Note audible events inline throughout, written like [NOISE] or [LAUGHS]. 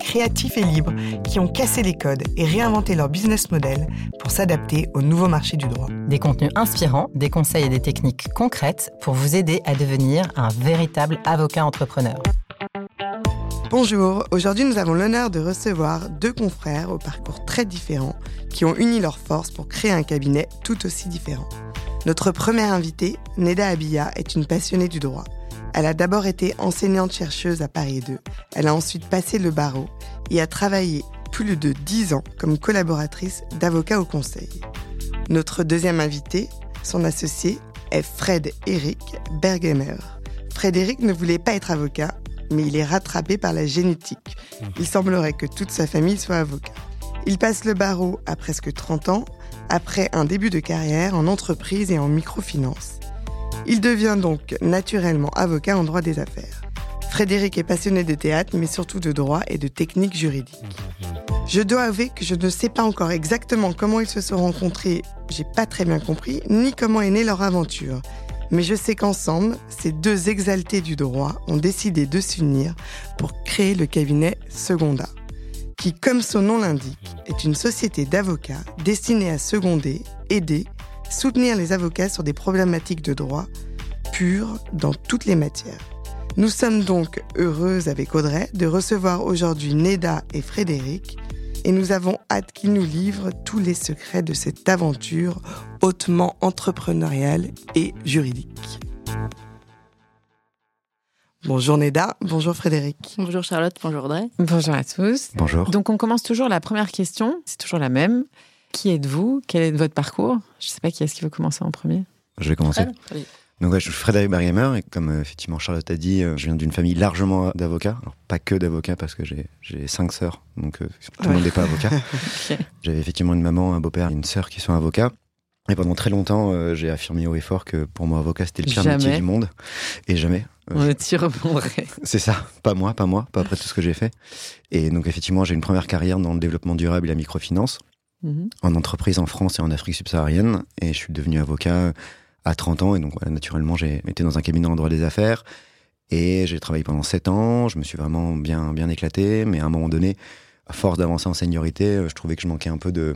créatifs et libres qui ont cassé les codes et réinventé leur business model pour s'adapter au nouveau marché du droit. Des contenus inspirants, des conseils et des techniques concrètes pour vous aider à devenir un véritable avocat entrepreneur. Bonjour, aujourd'hui nous avons l'honneur de recevoir deux confrères au parcours très différents qui ont uni leurs forces pour créer un cabinet tout aussi différent. Notre première invitée, Neda Abia, est une passionnée du droit. Elle a d'abord été enseignante-chercheuse à Paris 2. Elle a ensuite passé le barreau et a travaillé plus de 10 ans comme collaboratrice d'avocat au conseil. Notre deuxième invité, son associé, est Fred Eric Bergemer. Frédéric ne voulait pas être avocat, mais il est rattrapé par la génétique. Il semblerait que toute sa famille soit avocat. Il passe le barreau à presque 30 ans, après un début de carrière en entreprise et en microfinance. Il devient donc naturellement avocat en droit des affaires. Frédéric est passionné de théâtre, mais surtout de droit et de technique juridique. Je dois avouer que je ne sais pas encore exactement comment ils se sont rencontrés, j'ai pas très bien compris, ni comment est née leur aventure. Mais je sais qu'ensemble, ces deux exaltés du droit ont décidé de s'unir pour créer le cabinet Seconda, qui, comme son nom l'indique, est une société d'avocats destinée à seconder, aider soutenir les avocats sur des problématiques de droit pures dans toutes les matières. Nous sommes donc heureuses avec Audrey de recevoir aujourd'hui Neda et Frédéric et nous avons hâte qu'ils nous livrent tous les secrets de cette aventure hautement entrepreneuriale et juridique. Bonjour Neda, bonjour Frédéric. Bonjour Charlotte, bonjour Audrey. Bonjour à tous. Bonjour. Donc on commence toujours la première question, c'est toujours la même. Qui êtes-vous? Quel est votre parcours? Je ne sais pas qui est-ce qui veut commencer en premier. Je vais commencer. Donc ouais, je suis Frédéric Bergamer et comme euh, effectivement Charlotte a dit, euh, je viens d'une famille largement d'avocats. Alors pas que d'avocats parce que j'ai cinq sœurs, donc euh, tout le monde n'est pas avocat. [LAUGHS] J'avais effectivement une maman, un beau-père, une sœur qui sont avocats. Et pendant très longtemps, j'ai affirmé haut et fort que pour moi, avocat, c'était le pire métier du monde. Et jamais. On t'y répondrait. C'est ça. Pas moi, pas moi, pas après tout ce que j'ai fait. Et donc effectivement, j'ai une première carrière dans le développement durable et la microfinance. Mhm. en entreprise en France et en Afrique subsaharienne. Et je suis devenu avocat à 30 ans. Et donc, naturellement, j'ai été dans un cabinet en droit des affaires. Et j'ai travaillé pendant 7 ans. Je me suis vraiment bien, bien éclaté. Mais à un moment donné, à force d'avancer en seniorité, euh, je trouvais que je manquais un peu de,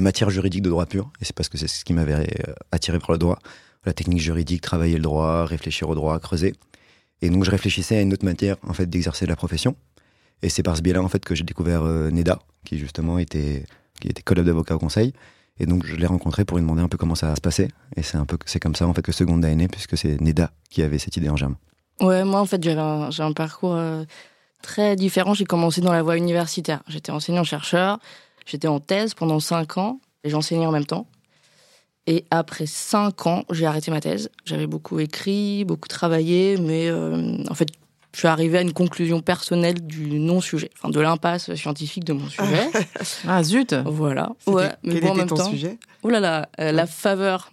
matière juridique de droit pur. Et c'est parce que c'est ce qui m'avait euh, attiré par le droit. La technique juridique, travailler le droit, réfléchir au droit, creuser. Et donc, je réfléchissais à une autre matière, en fait, d'exercer la profession. Et c'est par ce biais-là, en fait, que j'ai découvert euh, NEDA, qui justement était qui était collègue d'avocat au conseil. Et donc, je l'ai rencontré pour lui demander un peu comment ça va se passer. Et c'est un peu, c'est comme ça, en fait, que Seconde a né, puisque c'est Neda qui avait cette idée en germe. Ouais, moi, en fait, j'ai un, parcours euh, très différent. J'ai commencé dans la voie universitaire. J'étais enseignant-chercheur. J'étais en thèse pendant cinq ans et j'enseignais en même temps. Et après cinq ans, j'ai arrêté ma thèse. J'avais beaucoup écrit, beaucoup travaillé, mais euh, en fait, je suis arrivée à une conclusion personnelle du non-sujet, enfin de l'impasse scientifique de mon [LAUGHS] sujet. ah zut Voilà. Ouais, mais quel était ton sujet? Oh là là, euh, la faveur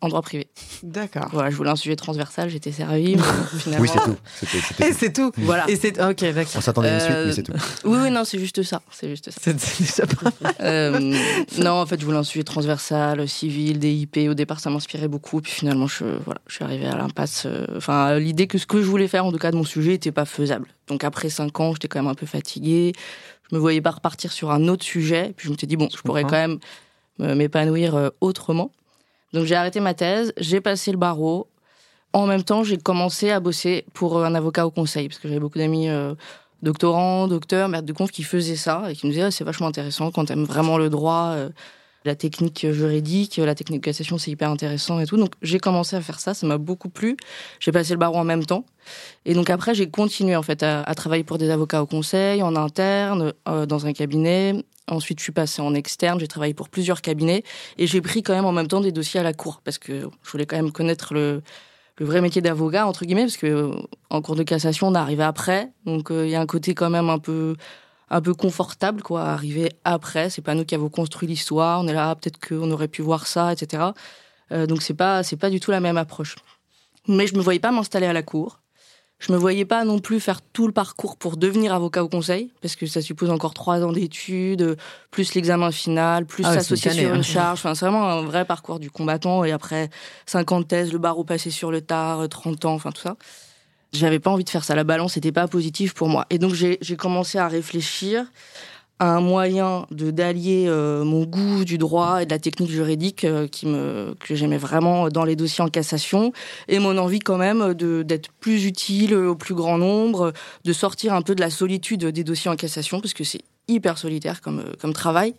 en droit privé. D'accord. Voilà, je voulais un sujet transversal, j'étais servie, [LAUGHS] finalement... Oui, c'est tout. Et c'est tout. Voilà. Et c'est ok, d'accord. On s'attendait à une suite, mais c'est tout. Euh, [LAUGHS] oui, oui, non, c'est juste ça, c'est juste ça. C'est déjà pas [LAUGHS] euh, non, en fait, je voulais un sujet transversal, civil, DIP. Au départ, ça m'inspirait beaucoup, puis finalement, je, voilà, je suis arrivée à l'impasse. Euh, enfin, l'idée que ce que je voulais faire, en tout cas de mon sujet, n'était pas faisable. Donc après cinq ans, j'étais quand même un peu fatiguée. Je me voyais pas repartir sur un autre sujet. Puis je me suis dit bon, je pourrais quand même m'épanouir autrement. Donc j'ai arrêté ma thèse, j'ai passé le barreau. En même temps, j'ai commencé à bosser pour un avocat au conseil, parce que j'avais beaucoup d'amis euh, doctorants, docteurs, maîtres de compte qui faisaient ça et qui me disaient ah, c'est vachement intéressant quand tu aimes vraiment le droit, euh, la technique juridique, la technique de cassation, c'est hyper intéressant et tout. Donc j'ai commencé à faire ça, ça m'a beaucoup plu. J'ai passé le barreau en même temps. Et donc après, j'ai continué en fait à, travailler pour des avocats au conseil, en interne, euh, dans un cabinet, Ensuite, je suis passée en externe, j'ai travaillé pour plusieurs cabinets et j'ai pris quand même en même temps des dossiers à la cour parce que je voulais quand même connaître le, vrai métier d'avocat entre guillemets parce que en cours de cassation on arrivé après donc euh, il y a un côté quand même un peu confortable, quoi, arriver après. C'est pas nous qui avons construit l'histoire. On est là, peut-être qu'on aurait pu voir ça, etc. Euh, donc c'est pas, c'est pas du tout la même approche. Mais je me voyais pas m'installer à la cour. Je me voyais pas non plus faire tout le parcours pour devenir avocat au conseil, parce que ça suppose encore trois ans d'études, plus l'examen final, plus ah s'associer sur une hein. charge. Enfin, c'est vraiment un vrai parcours du combattant. Et après 50 thèses, le barreau passé sur le tard, 30 ans, enfin tout ça. J'avais pas envie de faire ça. La balance n'était pas positive pour moi. Et donc j'ai commencé à réfléchir un moyen de d'allier euh, mon goût du droit et de la technique juridique euh, qui me que j'aimais vraiment dans les dossiers en cassation et mon envie quand même de d'être plus utile au plus grand nombre, de sortir un peu de la solitude des dossiers en cassation parce que c'est hyper solitaire comme comme travail,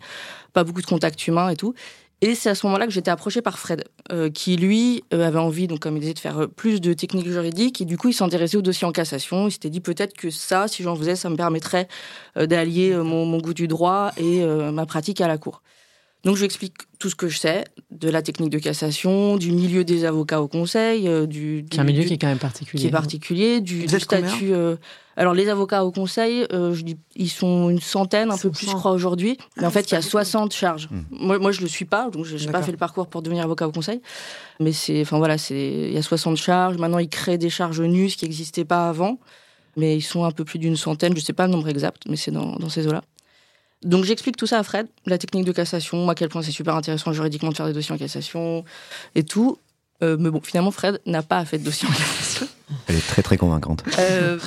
pas beaucoup de contacts humains et tout. Et c'est à ce moment-là que j'étais approchée par Fred, euh, qui lui euh, avait envie, donc comme il disait, de faire euh, plus de techniques juridiques. Et du coup, il s'intéressait au dossier en cassation. Il s'était dit peut-être que ça, si j'en faisais, ça me permettrait d'allier mon, mon, goût du droit et ma pratique à la cour. Donc je lui explique tout ce que je sais de la technique de cassation, du milieu des avocats au conseil, euh, du, du un milieu qui est quand même particulier. Qui est particulier, du, statut. Euh, alors les avocats au conseil, euh, je dis, ils sont une centaine, un peu plus, je crois aujourd'hui. Mais en fait, il y a 60 charges. Hmm. Moi, moi, je le suis pas, donc j'ai pas fait le parcours pour devenir avocat au conseil. Mais c'est, enfin voilà, c'est, il y a 60 charges. Maintenant, ils créent des charges NUS qui n'existaient pas avant, mais ils sont un peu plus d'une centaine. Je sais pas le nombre exact, mais c'est dans, dans ces eaux-là. Donc j'explique tout ça à Fred, la technique de cassation, à quel point c'est super intéressant juridiquement de faire des dossiers en cassation et tout. Euh, mais bon, finalement, Fred n'a pas fait de dossier en cassation. Elle est très très convaincante. Euh,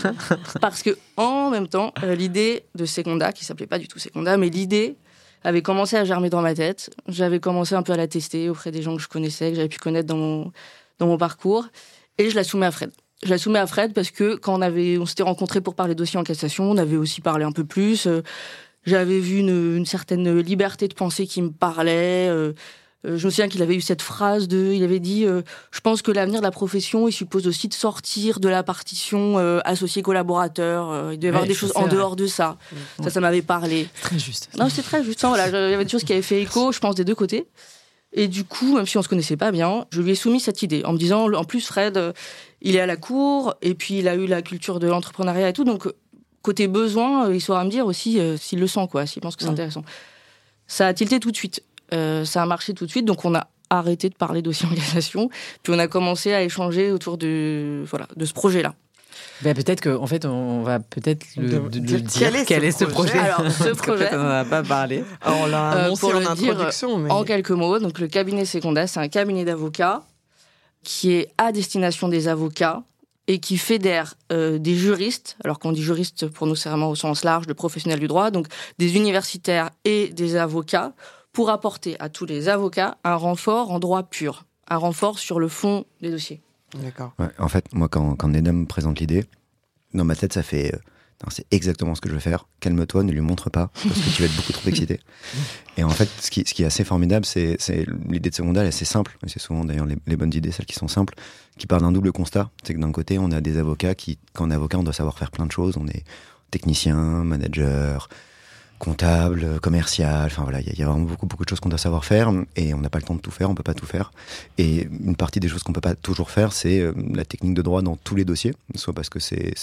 parce que en même temps, euh, l'idée de Seconda, qui s'appelait pas du tout Seconda, mais l'idée avait commencé à germer dans ma tête. J'avais commencé un peu à la tester auprès des gens que je connaissais, que j'avais pu connaître dans mon, dans mon parcours, et je la soumets à Fred. Je la soumets à Fred parce que quand on avait, on s'était rencontrés pour parler dossier en cassation, on avait aussi parlé un peu plus. J'avais vu une, certaine liberté de pensée qui me parlait. Euh, euh, je me souviens qu'il avait eu cette phrase de, il avait dit, euh, je pense que l'avenir de la profession, il suppose aussi de sortir de la partition associé collaborateur. il doit y avoir des choses en dehors de ça. Ça, ça m'avait parlé. Très juste. Non, c'est très juste. Voilà, il y avait des choses qui avaient fait écho, je pense, des deux côtés. Et du coup, même si on se connaissait pas bien, je lui ai soumis cette idée en me disant, en plus, Fred, il est à la cour, et puis il a eu la culture de l'entrepreneuriat et tout, donc côté besoin, euh, il saura me dire aussi euh, s'il le sent, quoi, s'il pense que c'est intéressant. Ça a tilté tout de suite. Euh, ça a marché tout de suite, donc on a arrêté de parler d'organisation, puis on a commencé à échanger autour de, voilà, de ce projet-là. Ben peut-être qu'en en fait, on va peut-être le, dire quel est, ce projet. Alors, ce [LAUGHS] projet, on n'en a pas parlé. on l'a annoncé en introduction. mais... En quelques mots, donc le cabinet Seconda, c'est un cabinet d'avocats qui est à destination des avocats et qui fédère euh, des juristes, alors qu'on dit juristes pour nous c'est vraiment au sens large de professionnels du droit, donc des universitaires et des avocats, pour apporter à tous les avocats un renfort en droit pur, un renfort sur le fond des dossiers. D'accord. en fait, moi, quand, quand Nedam me présente l'idée, dans ma tête, ça fait euh, c'est exactement ce que je veux faire. Calme-toi, ne lui montre pas, parce que tu vas être beaucoup trop excité. [LAUGHS] Et en fait, ce qui, ce qui est assez formidable, c'est l'idée de secondaire, elle est assez simple. C'est souvent d'ailleurs les, bonnes idées, celles qui sont simples, qui partent d'un double constat. C'est que d'un côté, on a des avocats qui, quand on est avocat, on doit savoir faire plein de choses. On est technicien, manager, comptable, commercial. Enfin voilà, il y, a vraiment beaucoup beaucoup de choses qu'on doit savoir faire et on n'a pas le temps de tout faire, on peut pas tout faire. Et une partie des choses qu'on peut pas toujours faire, c'est euh, la technique de droit dans tous les dossiers, soit parce que c'est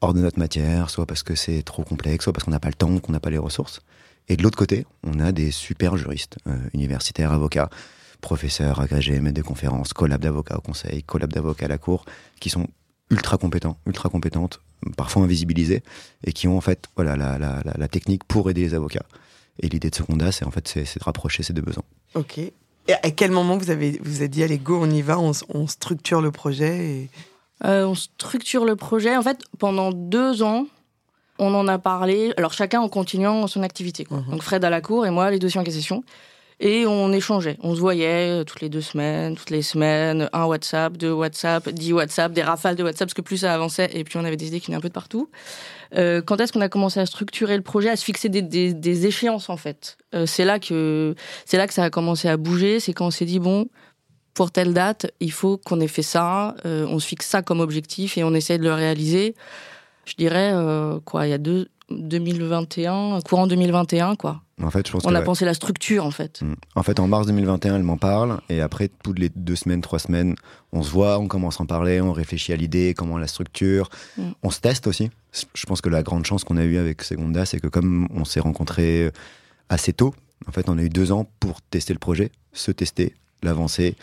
hors de notre matière, soit parce que c'est trop complexe, soit parce qu'on n'a pas le temps, qu'on n'a pas les ressources. Et de l'autre côté, on a des super juristes, euh, universitaires, avocats, professeurs, agrégés, maîtres de conférences, collab d'avocats au conseil, collab d'avocats à la cour, qui sont ultra compétents, ultra compétentes, parfois invisibilisées, et qui ont en fait voilà la, la, la, technique pour aider les avocats. Et l'idée de Seconda, c'est en fait c'est de rapprocher ces deux besoins. Ok. Et à quel moment vous avez vous avez dit allez go on y va, on, on structure le projet et... euh, On structure le projet. En fait, pendant deux ans, on en a parlé. Alors chacun en continuant son activité. Quoi. Mhm. Donc Fred à la cour et moi les dossiers en cassation. Et on échangeait, on se voyait euh, toutes les deux semaines, toutes les semaines, un WhatsApp, deux WhatsApp, dix WhatsApp, des rafales de WhatsApp, parce que plus ça avançait, et puis on avait des idées qui venaient un peu de partout. Euh, quand est-ce qu'on a commencé à structurer le projet, à se fixer des, échéances en fait? Euh, C'est là que c'est là que ça a commencé à bouger. C'est quand on s'est dit bon, pour telle date, il faut qu'on ait fait ça. On se fixe ça comme objectif et on essaie de le réaliser. Je dirais quoi, il y a deux 2021, courant 2021, quoi. En fait, je pense On a pensé la structure, en fait. Mm. En fait, en mars 2021, elle m'en parle, et après, toutes les deux semaines, trois semaines, on se voit, on commence à en parler, on réfléchit à l'idée, comment la structure, mm. on se teste aussi. Je pense que la grande chance qu'on a eue avec Segunda, c'est que comme on s'est rencontrés assez tôt, en fait, on a eu deux ans pour tester le projet, se tester, l'avancer,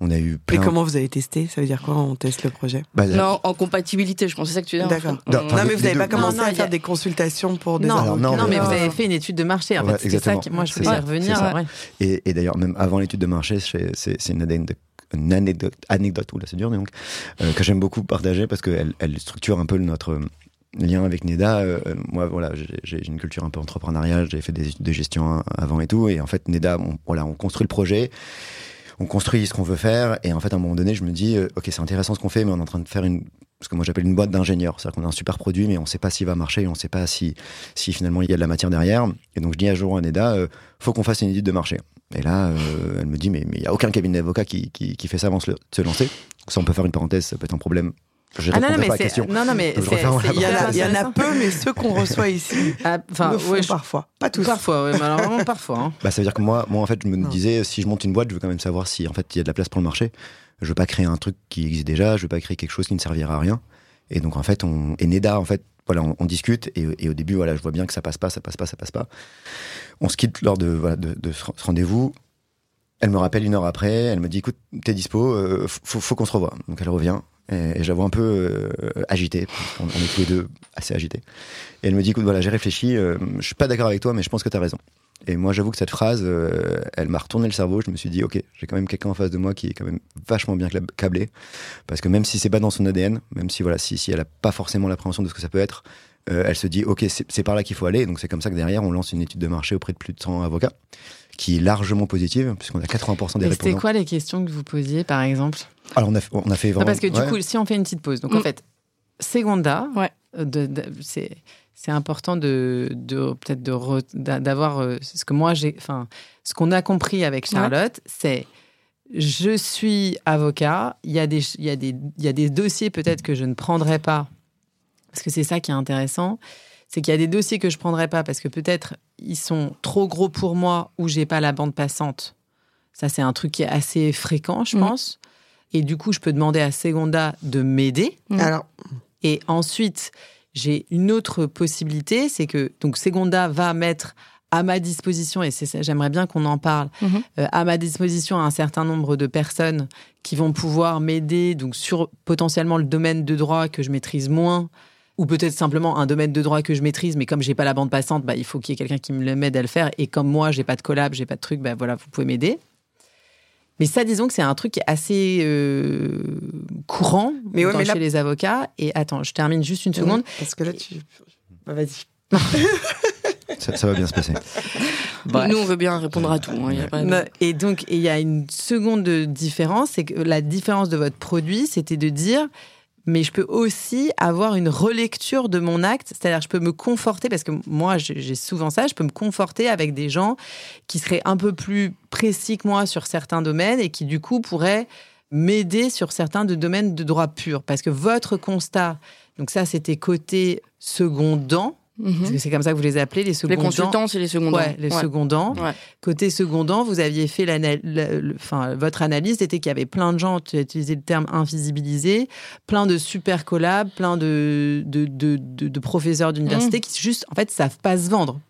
on a eu plein... Et comment vous avez testé? Ça veut dire quoi On teste le projet? Bah, Non, en compatibilité, je pense. C'est ça que tu dis. D'accord. Non, mais vous n'avez pas commencé à faire des consultations pour des non, non, mais, vous avez fait une étude de marché. En fait, c'est ça que moi je voulais revenir. Et, et d'ailleurs, même avant l'étude de marché, c'est une anecdote une anecdote, anecdote là c'est dur, mais donc, euh, que j'aime beaucoup partager parce qu'elle elle structure un peu notre lien avec Neda. Euh, moi, voilà, j'ai une culture un peu entrepreneuriale, j'ai fait des études de gestion avant et tout. Et en fait, Neda, voilà, on construit le projet on construit ce qu'on veut faire. Et en fait, à un moment donné, je me dis, euh, ok, c'est intéressant ce qu'on fait, mais on est en train de faire une, ce que moi j'appelle une boîte d'ingénieurs. C'est-à-dire qu'on a un super produit, mais on ne sait pas s'il va marcher, on ne sait pas si, finalement il y a de la matière derrière. Et donc je dis à jour à Neda, euh, faut qu'on fasse une étude de marché. Et là, euh, elle me dit, mais il n'y a aucun cabinet d'avocats qui, qui, fait ça avant de se lancer. Ça, on peut faire une parenthèse, ça peut être un problème ah non, non, mais question. non, non, mais il y, en a peu, mais ceux qu'on reçoit ici, [LAUGHS] ah, enfin, ouais, parfois, pas tous. Parfois, ouais, mais alors vraiment parfois. Hein. Bah, ça veut dire que moi, moi, en fait, je me disais, si je monte une boîte, je veux quand même savoir si, en fait, il y a de la place pour le marché. Je veux pas créer un truc qui existe déjà, je veux pas créer quelque chose qui ne servira à rien. Et donc, en fait, on, et Neda, en fait, voilà, on, discute et, au début, voilà, je vois bien que ça passe pas, ça passe pas, ça passe pas. On se quitte lors de, voilà, de, de ce rendez-vous. Elle me rappelle une heure après, elle me dit, écoute, t'es dispo, euh, faut, faut qu'on se revoie. Donc elle revient, et, j'avoue un peu euh, agité. On, est tous les deux assez agités. Et elle me dit, écoute, voilà, j'ai réfléchi, euh, je suis pas d'accord avec toi, mais je pense que tu as raison. Et moi, j'avoue que cette phrase, euh, elle m'a retourné le cerveau. Je me suis dit, ok, j'ai quand même quelqu'un en face de moi qui est quand même vachement bien câblé, parce que même si c'est pas dans son ADN, même si voilà, si, si elle a pas forcément l'appréhension de ce que ça peut être, elle se dit, ok, c'est par là qu'il faut aller. Donc c'est comme ça que derrière, on lance une étude de marché auprès de plus de 100 avocats, qui est largement positive, puisqu'on a 80% des répondants. C'était quoi les questions que vous posiez, par exemple? Alors, on a, on a fait vraiment. parce que du coup, si on fait une petite pause, donc en mm. fait, Seconda, ouais. Euh, c'est c'est important de, de peut-être d'avoir euh, ce que moi j'ai enfin ce qu'on a compris avec Charlotte c'est je suis avocat il y a des il y a des il y a des dossiers peut-être que je ne prendrai pas parce que c'est ça qui est intéressant c'est qu'il y a des dossiers que je prendrai pas parce que peut-être ils sont trop gros pour moi ou j'ai pas la bande passante ça c'est un truc qui est assez fréquent je pense et du coup, je peux demander à Segonda de m'aider. Alors. Et ensuite, j'ai une autre possibilité, c'est que donc Segonda va mettre à ma disposition, et j'aimerais bien qu'on en parle, mm-hmm. euh, à ma disposition un certain nombre de personnes qui vont pouvoir m'aider donc sur potentiellement le domaine de droit que je maîtrise moins, ou peut-être simplement un domaine de droit que je maîtrise, mais comme j'ai pas la bande passante, bah, il faut qu'il y ait quelqu'un qui me m'aide à le faire. Et comme moi, j'ai pas de collab, j'ai pas de truc, bah, voilà, vous pouvez m'aider. Mais ça, disons que c'est un truc assez euh, courant mais chez les avocats. Et attends, je termine juste une seconde. parce que là, tu. Bah, vas-y. [LAUGHS] ça, va bien se passer. Nous, on veut bien répondre à tout. Hein, et donc, il y a une seconde différence, c'est que la différence de votre produit, c'était de dire mais je peux aussi avoir une relecture de mon acte, c'est-à-dire je peux me conforter, parce que moi j'ai souvent ça, je peux me conforter avec des gens qui seraient un peu plus précis que moi sur certains domaines et qui du coup pourraient m'aider sur certains de domaines de droit pur. Parce que votre constat, donc ça c'était côté secondant, Mhm. C'est comme ça que vous les appelez, les secondants. Les consultants, c'est les secondants. Ouais, les secondants. Côté secondant, vous aviez fait enfin, votre analyse était qu'il y avait plein de gens, tu as utilisé le terme invisibilisé, plein de super collabs, plein de, de, de, professeurs d'université mhm. qui juste, en fait, savent pas se vendre.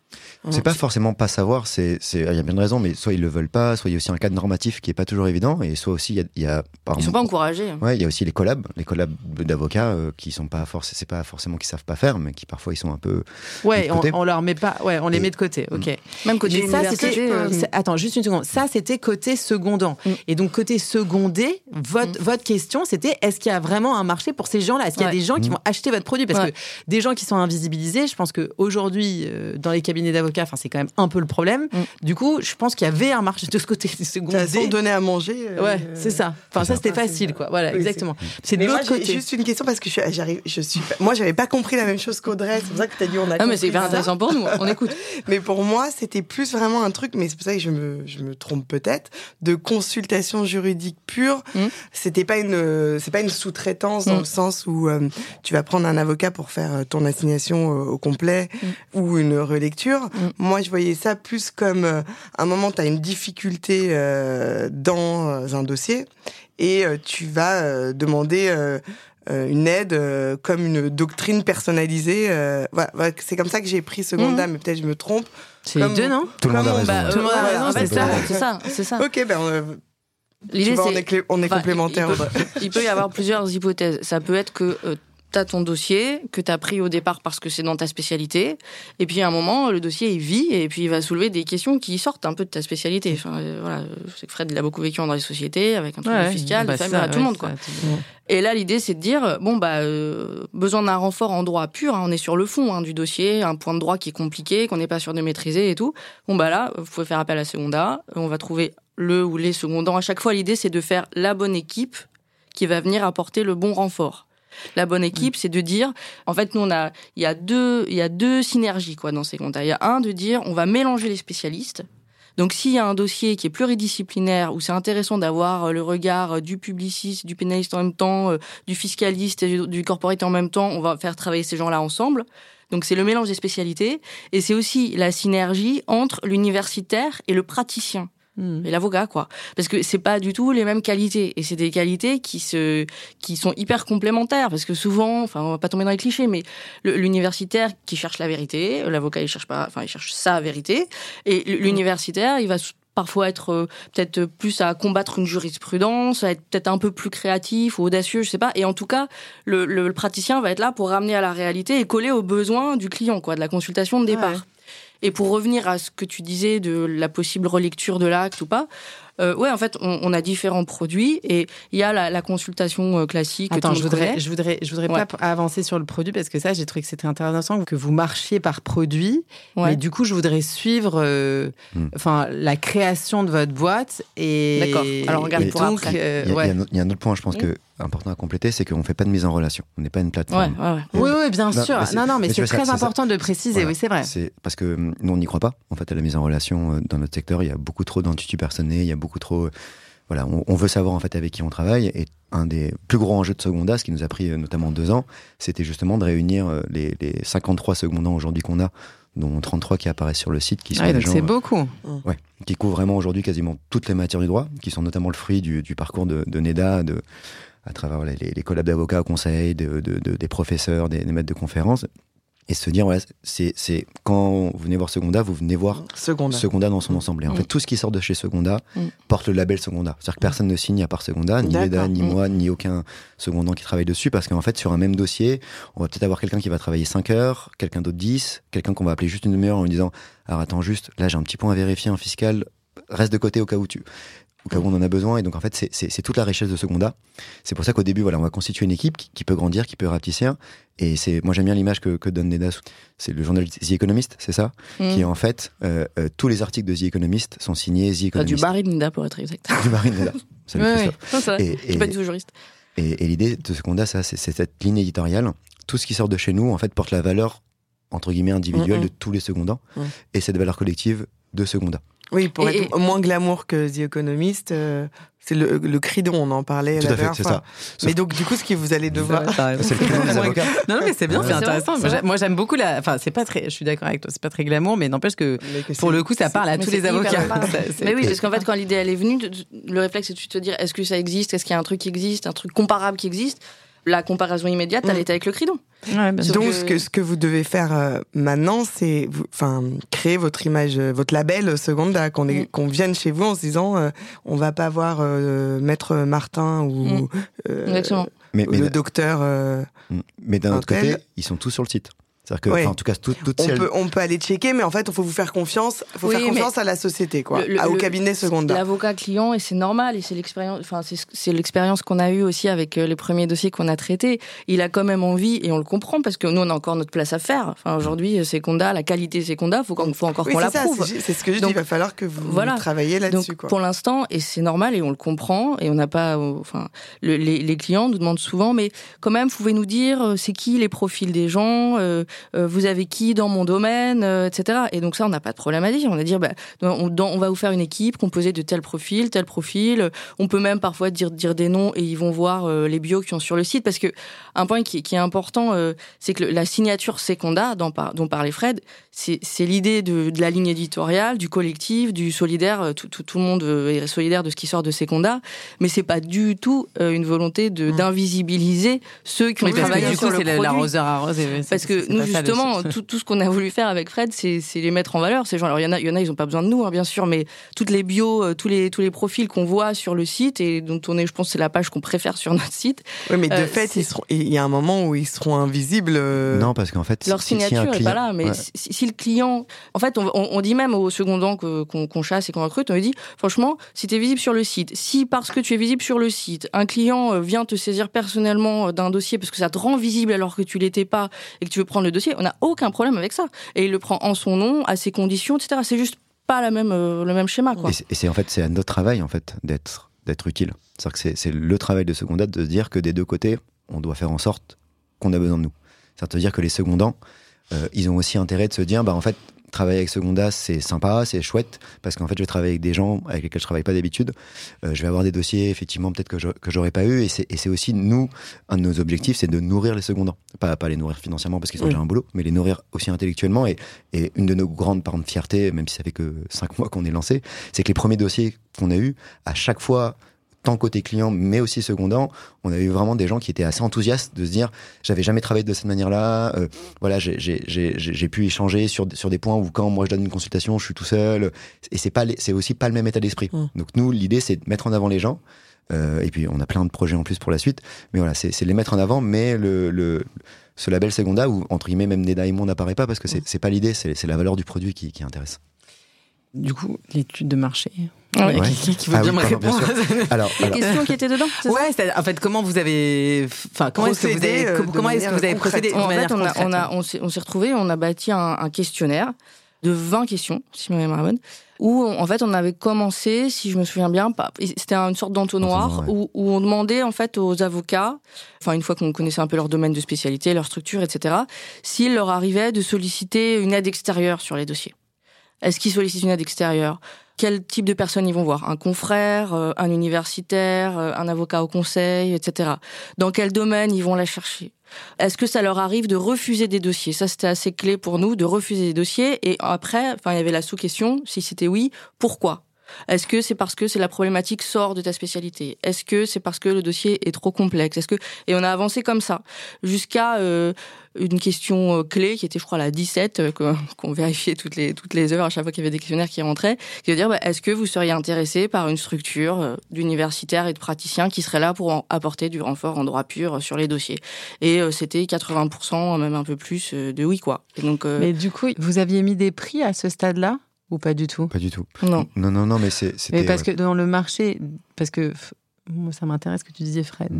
C'est pas forcément pas savoir, c'est il y a bien de raisons, mais soit ils le veulent pas, soit il y a aussi un cadre normatif qui est pas toujours évident, et soit aussi il y a, y a ils sont pas encouragés. Ouais, il y a aussi les collabs, les collabs d'avocats euh, qui sont pas forcément, c'est pas forcément qu'ils savent pas faire, mais qui parfois ils sont un peu. Ouais, on, on, leur met pas, ouais, on les met de côté, ok. Mm. Même côté mais ça, c'était, euh, attends, juste une seconde, ça c'était côté secondant, mm. et donc côté secondé, votre mm. votre question c'était est-ce qu'il y a vraiment un marché pour ces gens-là? Est-ce qu'il y a des gens qui vont acheter votre produit? Parce que des gens qui sont invisibilisés, je pense que aujourd'hui euh, dans les cabinets cabinet d'avocats, enfin, c'est quand même un peu le problème. Mm. Du coup, je pense qu'il y avait un marché de ce côté. Sans donner à manger. Euh, ouais, c'est ça. Enfin, ça, c'était facile, quoi. Voilà, exactement. C'est de l'autre côté. Juste une question parce que j'arrive, je suis, moi, j'avais pas compris la même chose qu'Audrey. C'est pour ça que tu as dit on a. Ah, mais c'est intéressant pour nous. On [LAUGHS] écoute. mais pour moi, c'était plus vraiment un truc, mais c'est pour ça que je me, je me trompe peut-être, de consultation juridique pure. Mm. C'était pas une, c'est pas une sous-traitance dans mm. le sens où euh, tu vas prendre un avocat pour faire euh, ton assignation au complet ou une relecture. Moi, je voyais ça plus comme euh, un moment, tu as une difficulté euh, dans euh, un dossier et tu vas demander une aide comme une doctrine personnalisée. Voilà, c'est comme ça que j'ai pris Seconda, mmh. mais peut-être je me trompe. C'est les deux, non Tout le monde a raison. Bah, tout le monde a raison, c'est ça. C'est ça. Ok, ben L'idée, c'est on est, complémentaires. Il, peut, y avoir plusieurs hypothèses. Ça peut être que t'as ton dossier que t'as pris au départ parce que c'est dans ta spécialité, et puis à un moment le dossier il vit et puis il va soulever des questions qui sortent un peu de ta spécialité. Enfin euh, voilà, je sais que Fred il a beaucoup vécu dans les sociétés avec un truc fiscal, bah famille, à tout le monde quoi. Et là l'idée c'est de dire bon bah euh, besoin d'un renfort en droit pur, hein, on est sur le fond hein, du dossier, un point de droit qui est compliqué, qu'on n'est pas sûr de maîtriser et tout. Bon bah là vous pouvez faire appel à Seconda, on va trouver le ou les secondants. À chaque fois l'idée c'est de faire la bonne équipe qui va venir apporter le bon renfort. La bonne équipe, c'est de dire, en fait, nous on a, il y a deux, il y a deux synergies quoi dans ces comptes. Il y a un de dire, on va mélanger les spécialistes. Donc s'il y a un dossier qui est pluridisciplinaire où c'est intéressant d'avoir euh, le regard euh, du publiciste, du pénaliste en même temps, euh, du fiscaliste et du corporate en même temps, on va faire travailler ces gens-là ensemble. Donc c'est le mélange des spécialités et c'est aussi la synergie entre l'universitaire et le praticien. Hmm. et l'avocat quoi parce que c'est pas du tout les mêmes qualités et c'est des qualités qui se qui sont hyper complémentaires parce que souvent enfin on va pas tomber dans les clichés mais l'universitaire qui cherche la vérité l'avocat il cherche pas enfin il cherche sa vérité et l'universitaire il va parfois être euh, peut-être plus à combattre une jurisprudence, à être peut-être un peu plus créatif ou audacieux, je sais pas. Et en tout cas, le, le, praticien va être là pour ramener à la réalité et coller aux besoins du client, quoi, de la consultation de départ. Et pour revenir à ce que tu disais de la possible relecture de l'acte ou pas, euh, ouais, en fait, on, a différents produits et il y a la, consultation euh, classique. Attends, je voudrais, je voudrais, je voudrais pas avancer sur le produit parce que ça, j'ai trouvé que c'était intéressant que vous marchiez par produit. Mais du coup, je voudrais suivre, euh, hmm. enfin, la création de votre boîte et. D'accord. Alors, regarde pour après. Il y, a un autre point, je pense que important à compléter, c'est qu'on ne fait pas de mise en relation. On n'est pas une plateforme. Oui, oui, bien sûr. non, non, mais, c'est très important de préciser. oui, c'est vrai. C'est parce que hum, nous, on n'y croit pas. En fait, à la mise en relation euh, dans notre secteur, il y a beaucoup trop d'entités personnelles, il y a beaucoup trop. Euh, voilà, on, veut savoir en fait avec qui on travaille. Et un des plus gros enjeux de Seconda, ce qui nous a pris euh, notamment deux ans, c'était justement de réunir les, les 53 secondants aujourd'hui qu'on a dont 33 qui apparaissent sur le site, qui sont ah, c'est beaucoup. Ouais, qui couvrent vraiment aujourd'hui quasiment toutes les matières du droit, qui sont notamment le fruit du, du parcours de, de NEDA, de, à travers les, les, collabs d'avocats au conseil, de, des professeurs, des, maîtres de conférences, et se dire, ouais, c'est, quand vous venez voir Seconda, vous venez voir Seconda, dans son ensemble. Et en mm. fait, tout ce qui sort de chez Seconda mm. porte le label Seconda. C'est-à-dire que personne ne signe à part Seconda, ni Leda, ni mm. moi, ni aucun secondant qui travaille dessus, parce qu'en fait, sur un même dossier, on va peut-être avoir quelqu'un qui va travailler 5 heures, quelqu'un d'autre 10, quelqu'un qu'on va appeler juste une demi-heure en lui disant, alors attends juste, là j'ai un petit point à vérifier en fiscal, reste de côté au cas où tu au cas où on en a besoin. Et donc, en fait, c'est toute la richesse de Seconda. C'est pour ça qu'au début, voilà, on va constituer une équipe qui, peut grandir, qui peut rapetisser. Et c'est, moi, j'aime bien l'image que, que donne Neda. C'est le journal The Economist, c'est ça? Mm. Qui en fait, euh, euh, tous les articles de The Economist sont signés The Economist. du Barry Neda, pour être exact. [LAUGHS] du Barry Neda. [LAUGHS] Salut oui, oui. Et, je suis pas du tout juriste. Et, l'idée de Seconda, ça, c'est cette ligne éditoriale. Tout ce qui sort de chez nous, en fait, porte la valeur, entre guillemets, individuelle de tous les secondants. Et cette valeur collective de Seconda. Oui, pour être moins glamour que The Economist, euh, c'est le, le cridon, on en parlait Tout la à fait, c'est ça. Mais donc, du coup, ce que vous allez devoir. c'est le cridon des avocats. Non, non, mais c'est bien, c'est intéressant. Moi, j'aime beaucoup la. Enfin, c'est pas très. Je suis d'accord avec toi, c'est pas très glamour, mais n'empêche que, pour le coup, ça parle à tous les avocats. [LAUGHS] mais oui, parce qu'en fait, quand l'idée elle est venue, le réflexe c'est de te dire est-ce que ça existe? Est-ce qu'il y a un truc qui existe? Un truc comparable qui existe? La comparaison immédiate, elle mm. était avec le cridon. Donc, ce, que, ce que vous devez faire euh, maintenant, c'est enfin créer votre image, euh, votre label Seconda, qu'on mm. qu'on vienne chez vous en se disant, euh, on va pas voir Maître Martin ou mm. le docteur. mais d'un autre côté, ils sont tous sur le site. C'est-à-dire que, en tout cas, toutes on, peut, on peut aller checker, mais en fait, il faut vous faire confiance. Il faut faire confiance à la société, quoi, au cabinet secondaire. L'avocat client, et c'est normal, et c'est l'expérience, enfin, c'est l'expérience qu'on a eue aussi avec euh, les premiers dossiers qu'on a traités. Il a quand même envie, et on le comprend, parce que nous, on a encore notre place à faire. Enfin, aujourd'hui, Seconda, la qualité Seconda, faut, faut encore qu'on la prouve. C'est ce que je dis, il va falloir que vous voilà. travailliez là-dessus. Pour l'instant, et c'est normal, et on le comprend, et on n'a pas, euh, enfin, les, les, clients nous demandent souvent, mais quand même, vous pouvez nous dire, euh, c'est qui les profils des gens, euh, vous avez qui dans mon domaine, euh, etc. Et donc ça, on n'a pas de problème à dire. On va dire, bah, on, on, va vous faire une équipe composée de tel profil, tel profil. On peut même parfois dire, dire des noms et ils vont voir euh, les bios qui sont sur le site. Parce que un point qui, qui est important, c'est que la signature Seconda dont, dont parlait Fred, c'est l'idée de, de, la ligne éditoriale, du collectif, du solidaire. Tout, tout, tout, le monde est solidaire de ce qui sort de Seconda, mais c'est pas du tout une volonté mmh. d'invisibiliser ceux qui ont travaillé sur le produit. Parce que nous, justement, tout, tout, ce qu'on a voulu faire avec Fred, c'est les mettre en valeur. Ces gens, alors il y en a, il y en a, ils ont pas besoin de nous, hein, bien sûr, mais toutes les bios, euh, tous les tous les profils qu'on voit sur le site et dont on est, je pense, c'est la page qu'on préfère sur notre site. Oui, mais de euh, fait, ils seront. Il y a un moment où ils seront invisibles. Euh, non, parce qu'en fait, leur signature n'est pas là. Mais si, le client, en fait, on, on, dit même au secondant qu'on chasse et qu'on recrute, on lui dit, franchement, si tu es visible sur le site, si parce que tu es visible sur le site, un client vient te saisir personnellement d'un dossier parce que ça te rend visible alors que tu l'étais pas et que tu veux prendre le on n'a aucun problème avec ça. Et il le prend en son nom, à ses conditions, etc. C'est juste pas la même, euh, le même schéma. Quoi. Et c'est en fait, c'est à notre travail en fait d'être d'être utile. C'est-à-dire que c'est le travail de secondant de se dire que des deux côtés, on doit faire en sorte qu'on a besoin de nous. C'est-à-dire que les secondants, euh, ils ont aussi intérêt de se dire, bah en fait, travailler avec Seconda, c'est sympa, c'est chouette, parce qu'en fait, je vais travailler avec des gens avec lesquels je travaille pas d'habitude. Euh, je vais avoir des dossiers, effectivement, peut-être que, je, que j'aurais pas eu. Et c'est aussi, nous, un de nos objectifs, c'est de nourrir les secondants. Pas, pas les nourrir financièrement parce qu'ils ont déjà un boulot, mais les nourrir aussi intellectuellement. Et, et une de nos grandes parents de fierté, même si ça fait que cinq mois qu'on est lancé, c'est que les premiers dossiers qu'on a eu, à chaque fois, tant côté client, mais aussi secondant, on a eu vraiment des gens qui étaient assez enthousiastes de se dire j'avais jamais travaillé de cette manière-là. Euh, voilà, j'ai pu échanger sur, sur des points où quand moi je donne une consultation, je suis tout seul. Et c'est pas c'est aussi pas le même état d'esprit. Mmh. Donc nous, l'idée c'est de mettre en avant les gens. Euh, et puis on a plein de projets en plus pour la suite. Mais voilà, c'est les mettre en avant, mais le, le ce label Seconda où entre guillemets même Neda et n'apparaît pas parce que c'est mmh. pas l'idée, c'est la valeur du produit qui, qui intéresse. Du coup, l'étude de marché. Ah oui. Qui, veut ah bien me répondre alors, [LAUGHS] alors. Les questions qui étaient dedans Ouais, en fait, comment vous avez, enfin, comment est-ce que vous avez, euh, comment est-ce que vous avez procédé En fait, on, a, on, a, on s'est retrouvés, on a bâti un, un, questionnaire de 20 questions, si ma mémoire est bonne, où en fait on avait commencé, si je me souviens bien, c'était une sorte d'entonnoir où, où, on demandait en fait aux avocats, enfin une fois qu'on connaissait un peu leur domaine de spécialité, leur structure, etc., s'il leur arrivait de solliciter une aide extérieure sur les dossiers. Est-ce qu'ils sollicitent une aide extérieure? Quel type de personnes ils vont voir? Un confrère, euh, un universitaire, euh, un avocat au conseil, etc. Dans quel domaine ils vont la chercher? Est-ce que ça leur arrive de refuser des dossiers? Ça, c'était assez clé pour nous, de refuser des dossiers. Et après, enfin, il y avait la sous-question, si c'était oui, pourquoi? Est-ce que c'est parce que c'est la problématique sort de ta spécialité? Est-ce que c'est parce que le dossier est trop complexe? Est-ce que et on a avancé comme ça jusqu'à euh, une question euh, clé qui était, je crois, la 17, euh, [LAUGHS] qu'on vérifiait toutes les, toutes les heures à chaque fois qu'il y avait des questionnaires qui rentraient, qui veut dire, bah, est-ce que vous seriez intéressé par une structure euh, d'universitaires et de praticiens qui serait là pour apporter du renfort en droit pur sur les dossiers? Et c'était 80%, même un peu plus, de oui, quoi. donc, Mais du coup, vous aviez mis des prix à ce stade-là ou pas du tout? Pas du tout. Non. Non, non, non, mais c'est. Mais parce que dans le marché, parce que moi, ça m'intéresse ce que tu disais, Fred.